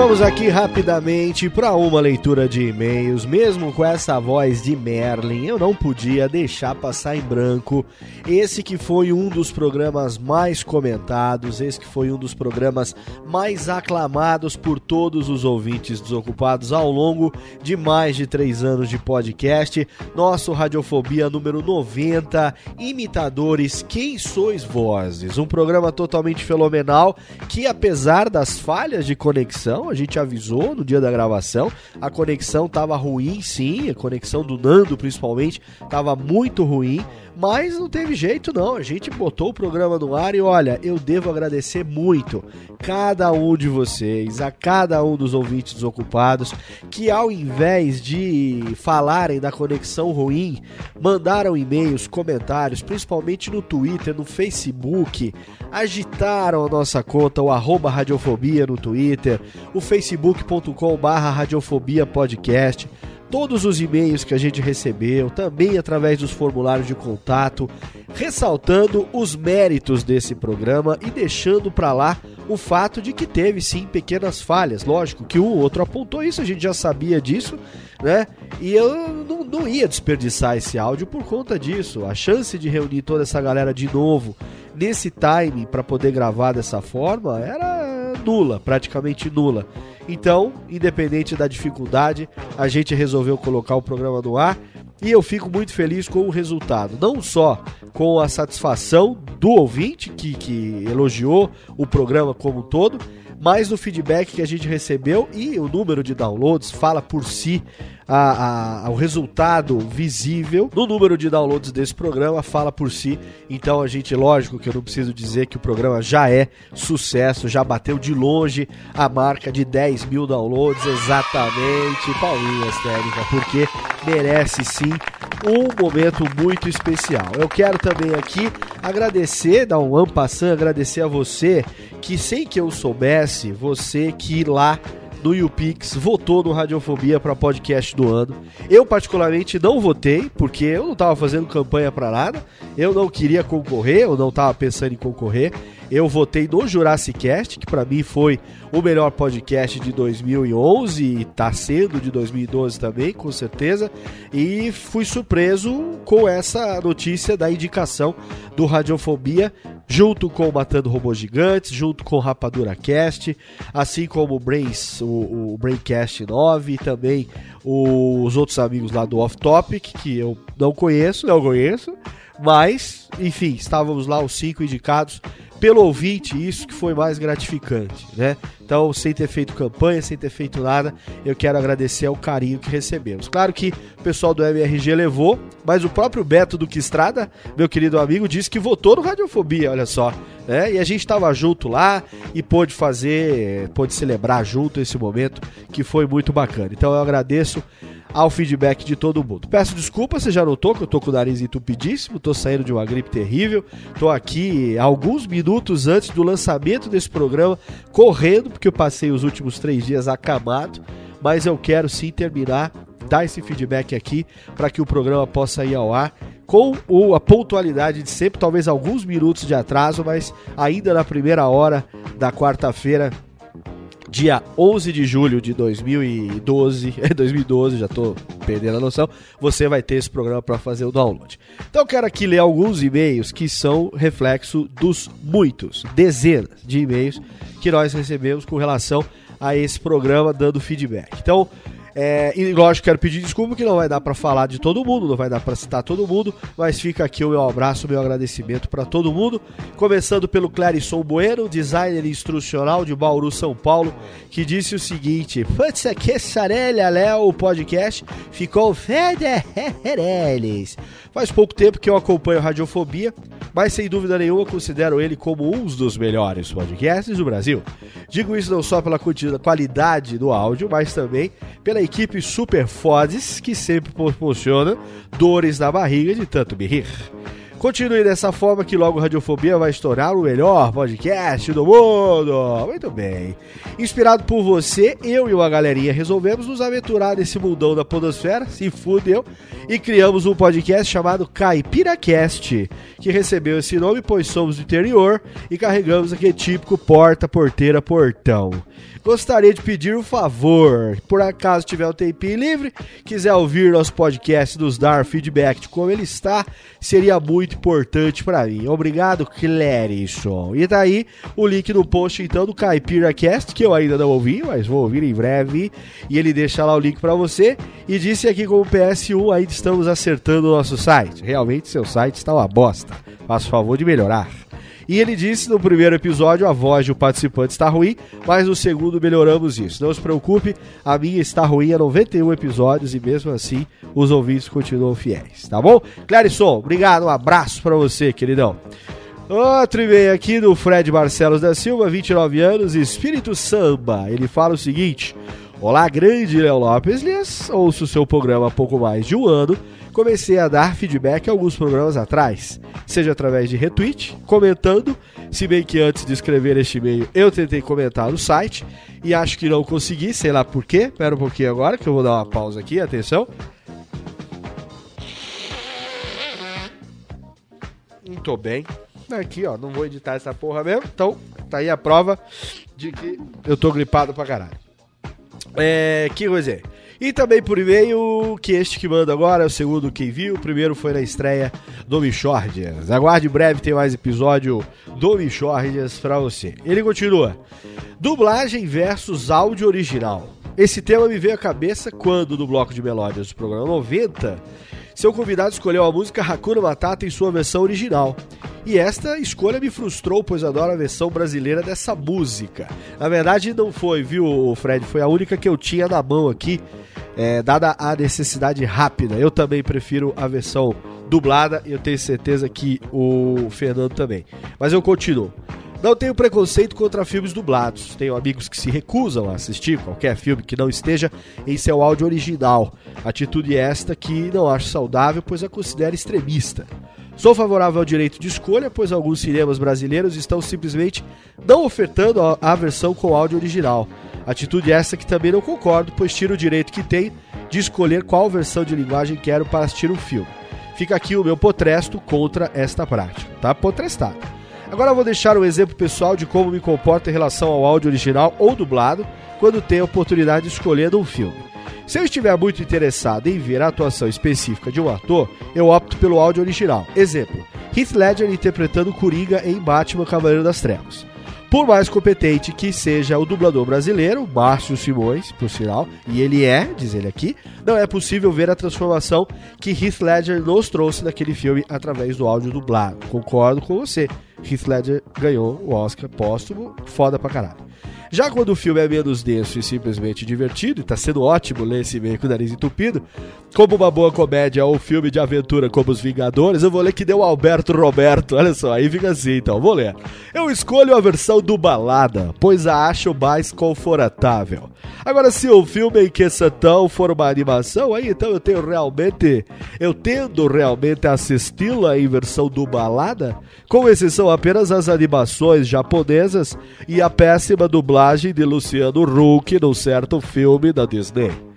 vamos aqui rapidamente para uma leitura de e-mails. Mesmo com essa voz de Merlin, eu não podia deixar passar em branco esse que foi um dos programas mais comentados, esse que foi um dos programas mais aclamados por todos os ouvintes desocupados ao longo de mais de três anos de podcast. Nosso Radiofobia número 90, Imitadores Quem Sois Vozes. Um programa totalmente fenomenal que, apesar das falhas de conexão, gente avisou no dia da gravação, a conexão tava ruim sim, a conexão do Nando principalmente tava muito ruim, mas não teve jeito não, a gente botou o programa no ar e olha, eu devo agradecer muito cada um de vocês, a cada um dos ouvintes desocupados, que ao invés de falarem da conexão ruim, mandaram e-mails, comentários, principalmente no Twitter, no Facebook, agitaram a nossa conta, o arroba radiofobia no Twitter, o facebook.com barra radiofobia podcast, todos os e-mails que a gente recebeu, também através dos formulários de contato, ressaltando os méritos desse programa e deixando para lá o fato de que teve sim pequenas falhas. Lógico que ou outro apontou isso, a gente já sabia disso, né? E eu não, não ia desperdiçar esse áudio por conta disso. A chance de reunir toda essa galera de novo nesse time para poder gravar dessa forma era nula, praticamente nula. Então, independente da dificuldade, a gente resolveu colocar o programa no ar e eu fico muito feliz com o resultado. Não só com a satisfação do ouvinte que, que elogiou o programa como um todo, mas no feedback que a gente recebeu e o número de downloads fala por si. A, a, o resultado visível no número de downloads desse programa fala por si. Então a gente, lógico que eu não preciso dizer que o programa já é sucesso, já bateu de longe a marca de 10 mil downloads, exatamente, Paulinhas Técnica, porque merece sim um momento muito especial. Eu quero também aqui agradecer, dar um ampassant, agradecer a você que sem que eu soubesse, você que lá no YouPix votou no Radiofobia para podcast do ano. Eu particularmente não votei, porque eu não estava fazendo campanha para nada, eu não queria concorrer, eu não estava pensando em concorrer. Eu votei no Jurassic Cast, que para mim foi o melhor podcast de 2011 e está sendo de 2012 também, com certeza. E fui surpreso com essa notícia da indicação do Radiofobia, junto com Matando Robôs Gigantes, junto com Rapadura Cast, assim como o, Brains, o, o Braincast 9 e também os outros amigos lá do Off Topic, que eu não conheço, não conheço. Mas, enfim, estávamos lá os cinco indicados pelo ouvinte, isso que foi mais gratificante, né? Então, sem ter feito campanha, sem ter feito nada, eu quero agradecer ao carinho que recebemos. Claro que o pessoal do MRG levou, mas o próprio Beto do Que Estrada, meu querido amigo, disse que votou no Radiofobia, olha só. Né? E a gente estava junto lá e pôde fazer, pôde celebrar junto esse momento que foi muito bacana. Então eu agradeço ao feedback de todo mundo. Peço desculpa, você já notou que eu tô com o nariz entupidíssimo, tô saindo de uma gripe terrível, tô aqui alguns minutos antes do lançamento desse programa, correndo, porque eu passei os últimos três dias acamado, mas eu quero sim terminar, dar esse feedback aqui, para que o programa possa ir ao ar com a pontualidade de sempre, talvez alguns minutos de atraso, mas ainda na primeira hora da quarta-feira dia 11 de julho de 2012, 2012, já tô perdendo a noção, você vai ter esse programa para fazer o download. Então quero aqui ler alguns e-mails que são reflexo dos muitos, dezenas de e-mails que nós recebemos com relação a esse programa dando feedback. Então, é, e lógico, quero pedir desculpa que não vai dar para falar de todo mundo, não vai dar para citar todo mundo, mas fica aqui o meu abraço, o meu agradecimento para todo mundo. Começando pelo Clarisson Bueno, designer instrucional de Bauru, São Paulo, que disse o seguinte: Putz, que sarelha, Léo, o podcast ficou federeles. Faz pouco tempo que eu acompanho Radiofobia, mas sem dúvida nenhuma considero ele como um dos melhores podcasts do Brasil. Digo isso não só pela qualidade do áudio, mas também pela equipe Super Fodes, que sempre proporciona dores na barriga de tanto me. Continue dessa forma que logo Radiofobia vai estourar o melhor podcast do mundo. Muito bem. Inspirado por você, eu e uma galerinha resolvemos nos aventurar nesse mundão da podosfera, se fudeu, e criamos um podcast chamado CaipiraCast, que recebeu esse nome pois somos do interior e carregamos aquele típico porta, porteira, portão. Gostaria de pedir um favor, por acaso tiver um tempinho livre, quiser ouvir nosso podcast, nos dar feedback de como ele está, seria muito importante para mim. Obrigado, Clérison. E tá aí o link no post então do Caipira Cast, que eu ainda não ouvi, mas vou ouvir em breve. E ele deixa lá o link para você. E disse aqui como PS1, ainda estamos acertando o nosso site. Realmente seu site está uma bosta. Faça o favor de melhorar. E ele disse no primeiro episódio a voz do participante está ruim, mas no segundo melhoramos isso. Não se preocupe, a minha está ruim há 91 episódios e mesmo assim os ouvintes continuam fiéis, tá bom? Clarisson, obrigado, um abraço para você, queridão. Outro e-mail aqui do Fred Barcelos da Silva, 29 anos, Espírito Samba. Ele fala o seguinte: Olá, grande Léo Lopes Lias. Ouço o seu programa há pouco mais de um ano. Comecei a dar feedback alguns programas atrás, seja através de retweet, comentando, se bem que antes de escrever este e-mail eu tentei comentar no site e acho que não consegui, sei lá por quê. Espera um pouquinho agora que eu vou dar uma pausa aqui, atenção. Muito bem. Aqui, ó, não vou editar essa porra mesmo. Então, tá aí a prova de que eu tô gripado pra caralho. É, que coisa é? E também por e-mail, que este que manda agora é o segundo quem viu. O primeiro foi na estreia do Michordias. Aguarde em breve, tem mais episódio do Michordias pra você. Ele continua. Dublagem versus áudio original. Esse tema me veio à cabeça quando, no bloco de melódias do programa 90, seu convidado escolheu a música Hakuna Matata em sua versão original. E esta escolha me frustrou, pois adoro a versão brasileira dessa música. Na verdade, não foi, viu, Fred? Foi a única que eu tinha na mão aqui, é, dada a necessidade rápida. Eu também prefiro a versão dublada e eu tenho certeza que o Fernando também. Mas eu continuo. Não tenho preconceito contra filmes dublados. Tenho amigos que se recusam a assistir qualquer filme que não esteja em seu áudio original. Atitude esta que não acho saudável, pois a considero extremista. Sou favorável ao direito de escolha, pois alguns cinemas brasileiros estão simplesmente não ofertando a, versão com áudio original. Atitude essa que também não concordo, pois tiro o direito que tem de escolher qual versão de linguagem quero para assistir um filme. Fica aqui o meu potresto contra esta prática. Tá potrestado. Agora eu vou deixar um exemplo pessoal de como me comporto em relação ao áudio original ou dublado quando tenho a oportunidade de escolher um filme. Se eu estiver muito interessado em ver a atuação específica de um ator, eu opto pelo áudio original. Exemplo: Heath Ledger interpretando Coringa em Batman Cavaleiro das Trevas. Por mais competente que seja o dublador brasileiro, Márcio Simões, por sinal, e ele é, diz ele aqui, não é possível ver a transformação que Heath Ledger nos trouxe naquele filme através do áudio dublado. Concordo com você. Heath Ledger ganhou o Oscar póstumo, foda pra caralho. Já quando o filme é menos denso e simplesmente divertido, e tá sendo ótimo ler esse meio com o nariz entupido, como uma boa comédia ou filme de aventura como Os Vingadores, eu vou ler que deu Alberto Roberto. Olha só, aí fica assim então, vou ler. Eu escolho a versão do balada, pois a acho mais confortável. Agora, se o filme em questão for uma animação, aí então eu tenho realmente. Eu tendo realmente a assisti-la em versão do balada, com exceção apenas as animações japonesas e a péssima dublagem de Luciano Huck num certo filme da Disney.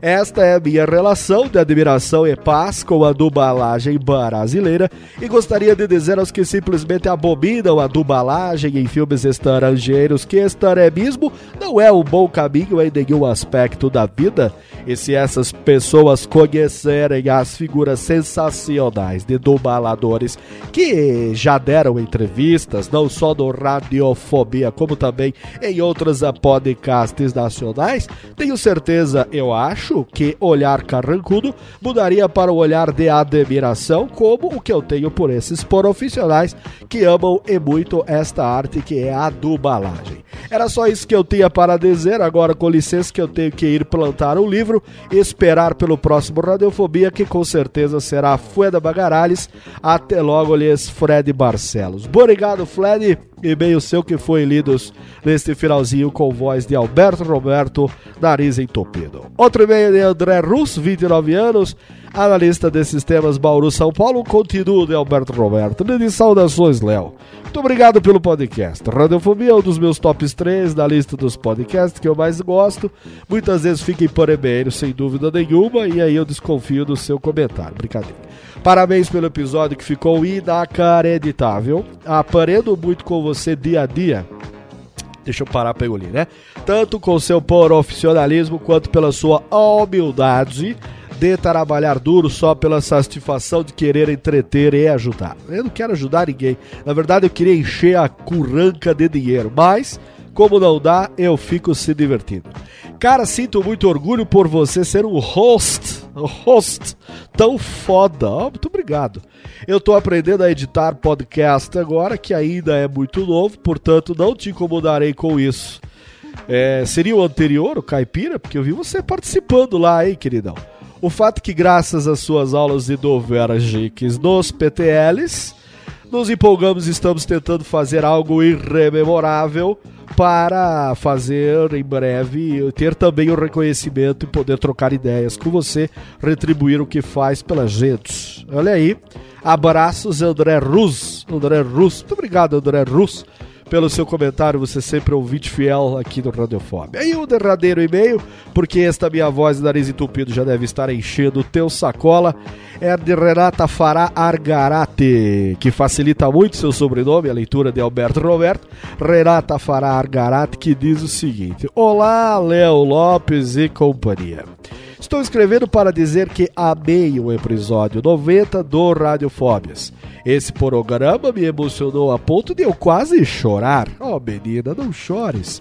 Esta é a minha relação de admiração e paz com a dublagem brasileira e gostaria de dizer aos que simplesmente abominam a dublagem em filmes estrangeiros que estaremismo não é um bom caminho em nenhum aspecto da vida. E se essas pessoas conhecerem as figuras sensacionais de dubladores que já deram entrevistas, não só no Radiofobia, como também em outros podcasts nacionais, tenho certeza, eu acho, que olhar carrancudo mudaria para o olhar de admiração, como o que eu tenho por esses profissionais que amam e muito esta arte que é a dublagem. Era só isso que eu tinha para dizer. Agora, com licença, que eu tenho que ir plantar um livro esperar pelo próximo Radiofobia, que com certeza será Fueda Bagarales. Até logo, lhes Fred Barcelos. Obrigado, Fred. E-mail seu que foi lidos neste finalzinho com voz de Alberto Roberto, nariz entupido. Outro e-mail de André Russo, 29 anos, analista de sistemas Bauru São Paulo, continuo de Alberto Roberto. De saudações, Léo. Muito obrigado pelo podcast. Radiofobia é um dos meus tops 3 da lista dos podcasts que eu mais gosto. Muitas vezes fica em parebeiro, sem dúvida nenhuma, e aí eu desconfio do seu comentário. Brincadeira. Parabéns pelo episódio que ficou inacreditável. Aprendo muito com você dia a dia. Deixa eu parar pra engolir, né? Tanto com seu profissionalismo quanto pela sua humildade de trabalhar duro só pela satisfação de querer entreter e ajudar. Eu não quero ajudar ninguém. Na verdade, eu queria encher a curranca de dinheiro, mas como não dá, eu fico se divertindo. Cara, sinto muito orgulho por você ser um host, host tão foda. Oh, muito obrigado. Eu tô aprendendo a editar podcast agora, que ainda é muito novo, portanto não te incomodarei com isso. É, seria o anterior, o Caipira, porque eu vi você participando lá, hein, queridão. O fato que, graças às suas aulas de Dovergiques nos PTLs, nos empolgamos e estamos tentando fazer algo irrememorável para fazer em breve ter também o reconhecimento e poder trocar ideias com você, retribuir o que faz pela gente. Olha aí. Abraços, André Rus. André Rus. Muito obrigado, André Rus pelo seu comentário, você sempre é ouvinte fiel aqui do Radiofobia. E o derradeiro e-mail, porque esta minha voz de nariz entupido já deve estar enchendo o teu sacola, é de Renata Fará Argarate, que facilita muito seu sobrenome, a leitura de Alberto Roberto. Renata Fará Argarate, que diz o seguinte: Olá, Léo Lopes e companhia. Estou escrevendo para dizer que amei o episódio 90 do Radiofóbias. Esse programa me emocionou a ponto de eu quase chorar. Oh, menina, não chores.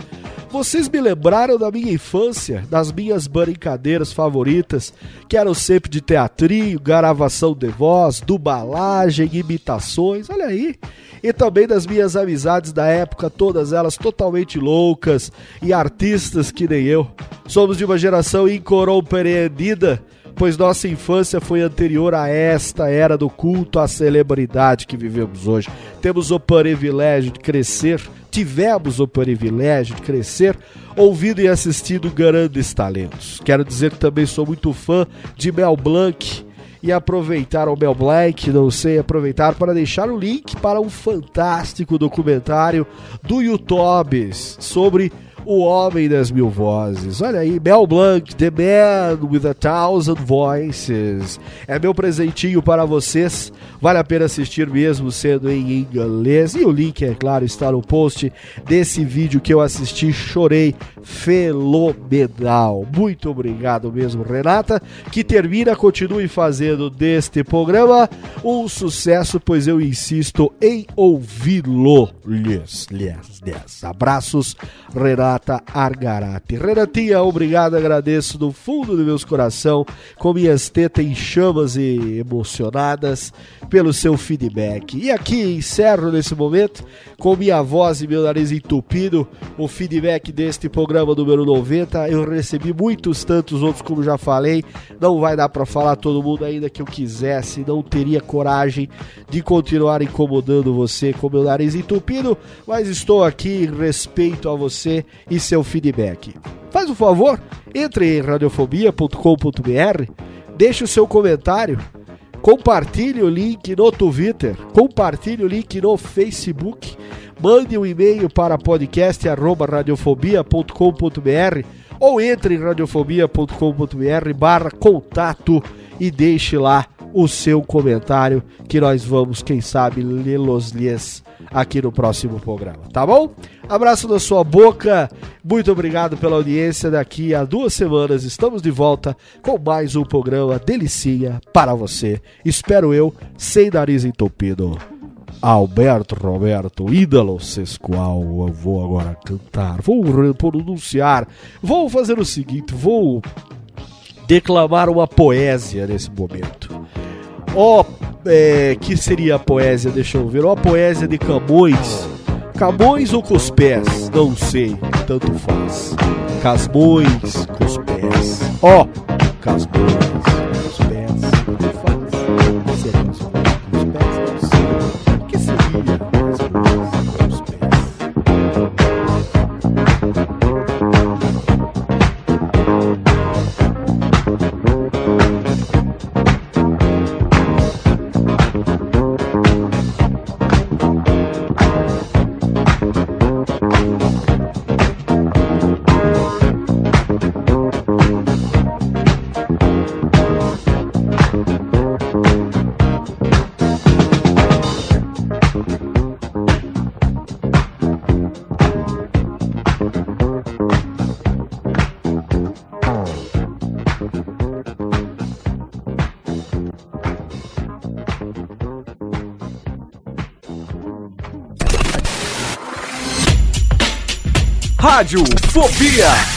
Vocês me lembraram da minha infância, das minhas brincadeiras favoritas, que eram sempre de teatrinho, gravação de voz, dubalagem, imitações, olha aí. E também das minhas amizades da época, todas elas totalmente loucas e artistas que nem eu. Somos de uma geração incompreendida pois nossa infância foi anterior a esta era do culto à celebridade que vivemos hoje. Temos o privilégio de crescer, tivemos o privilégio de crescer ouvindo e assistindo grandes talentos. Quero dizer que também sou muito fã de Mel Blanc e aproveitar o Mel Blanc, não sei, aproveitar para deixar o link para um fantástico documentário do YouTube sobre o Homem das Mil Vozes. Olha aí, Mel Blanc, The Man with a Thousand Voices. É meu presentinho para vocês. Vale a pena assistir mesmo sendo em inglês. E o link, é claro, está no post desse vídeo que eu assisti. Chorei fenomenal. Muito obrigado mesmo, Renata. Que termina, continue fazendo deste programa um sucesso, pois eu insisto em ouvi-lo. Yes, yes, yes. Abraços, Renata. Argarati. Renatinha, obrigado, agradeço do fundo do meu coração, com minhas tetas em chamas e emocionadas pelo seu feedback. E aqui encerro nesse momento, com minha voz e meu nariz entupido, o feedback deste programa número 90. Eu recebi muitos tantos outros, como já falei. Não vai dar para falar todo mundo ainda que eu quisesse, não teria coragem de continuar incomodando você com meu nariz entupido, mas estou aqui em respeito a você e seu feedback. Faz o um favor, entre em radiofobia.com.br, deixe o seu comentário, compartilhe o link no Twitter, compartilhe o link no Facebook, mande um e-mail para podcast@radiofobia.com.br ou entre em radiofobia.com.br barra contato e deixe lá o seu comentário que nós vamos, quem sabe, lê-los-lhes aqui no próximo programa, tá bom? Abraço na sua boca, muito obrigado pela audiência. Daqui a duas semanas estamos de volta com mais um programa Delicinha para você. Espero eu, sem nariz entupido. Alberto Roberto Ídalo Sesqual, eu vou agora cantar, vou pronunciar, vou fazer o seguinte, vou declamar uma poesia nesse momento. Ó, oh, é, que seria a poesia? Deixa eu ver. Ó, oh, poesia de Camões. Camões ou com os pés? Não sei, tanto faz. Casmões com os pés. Ó, oh, Casmões com
Rádio Fobia.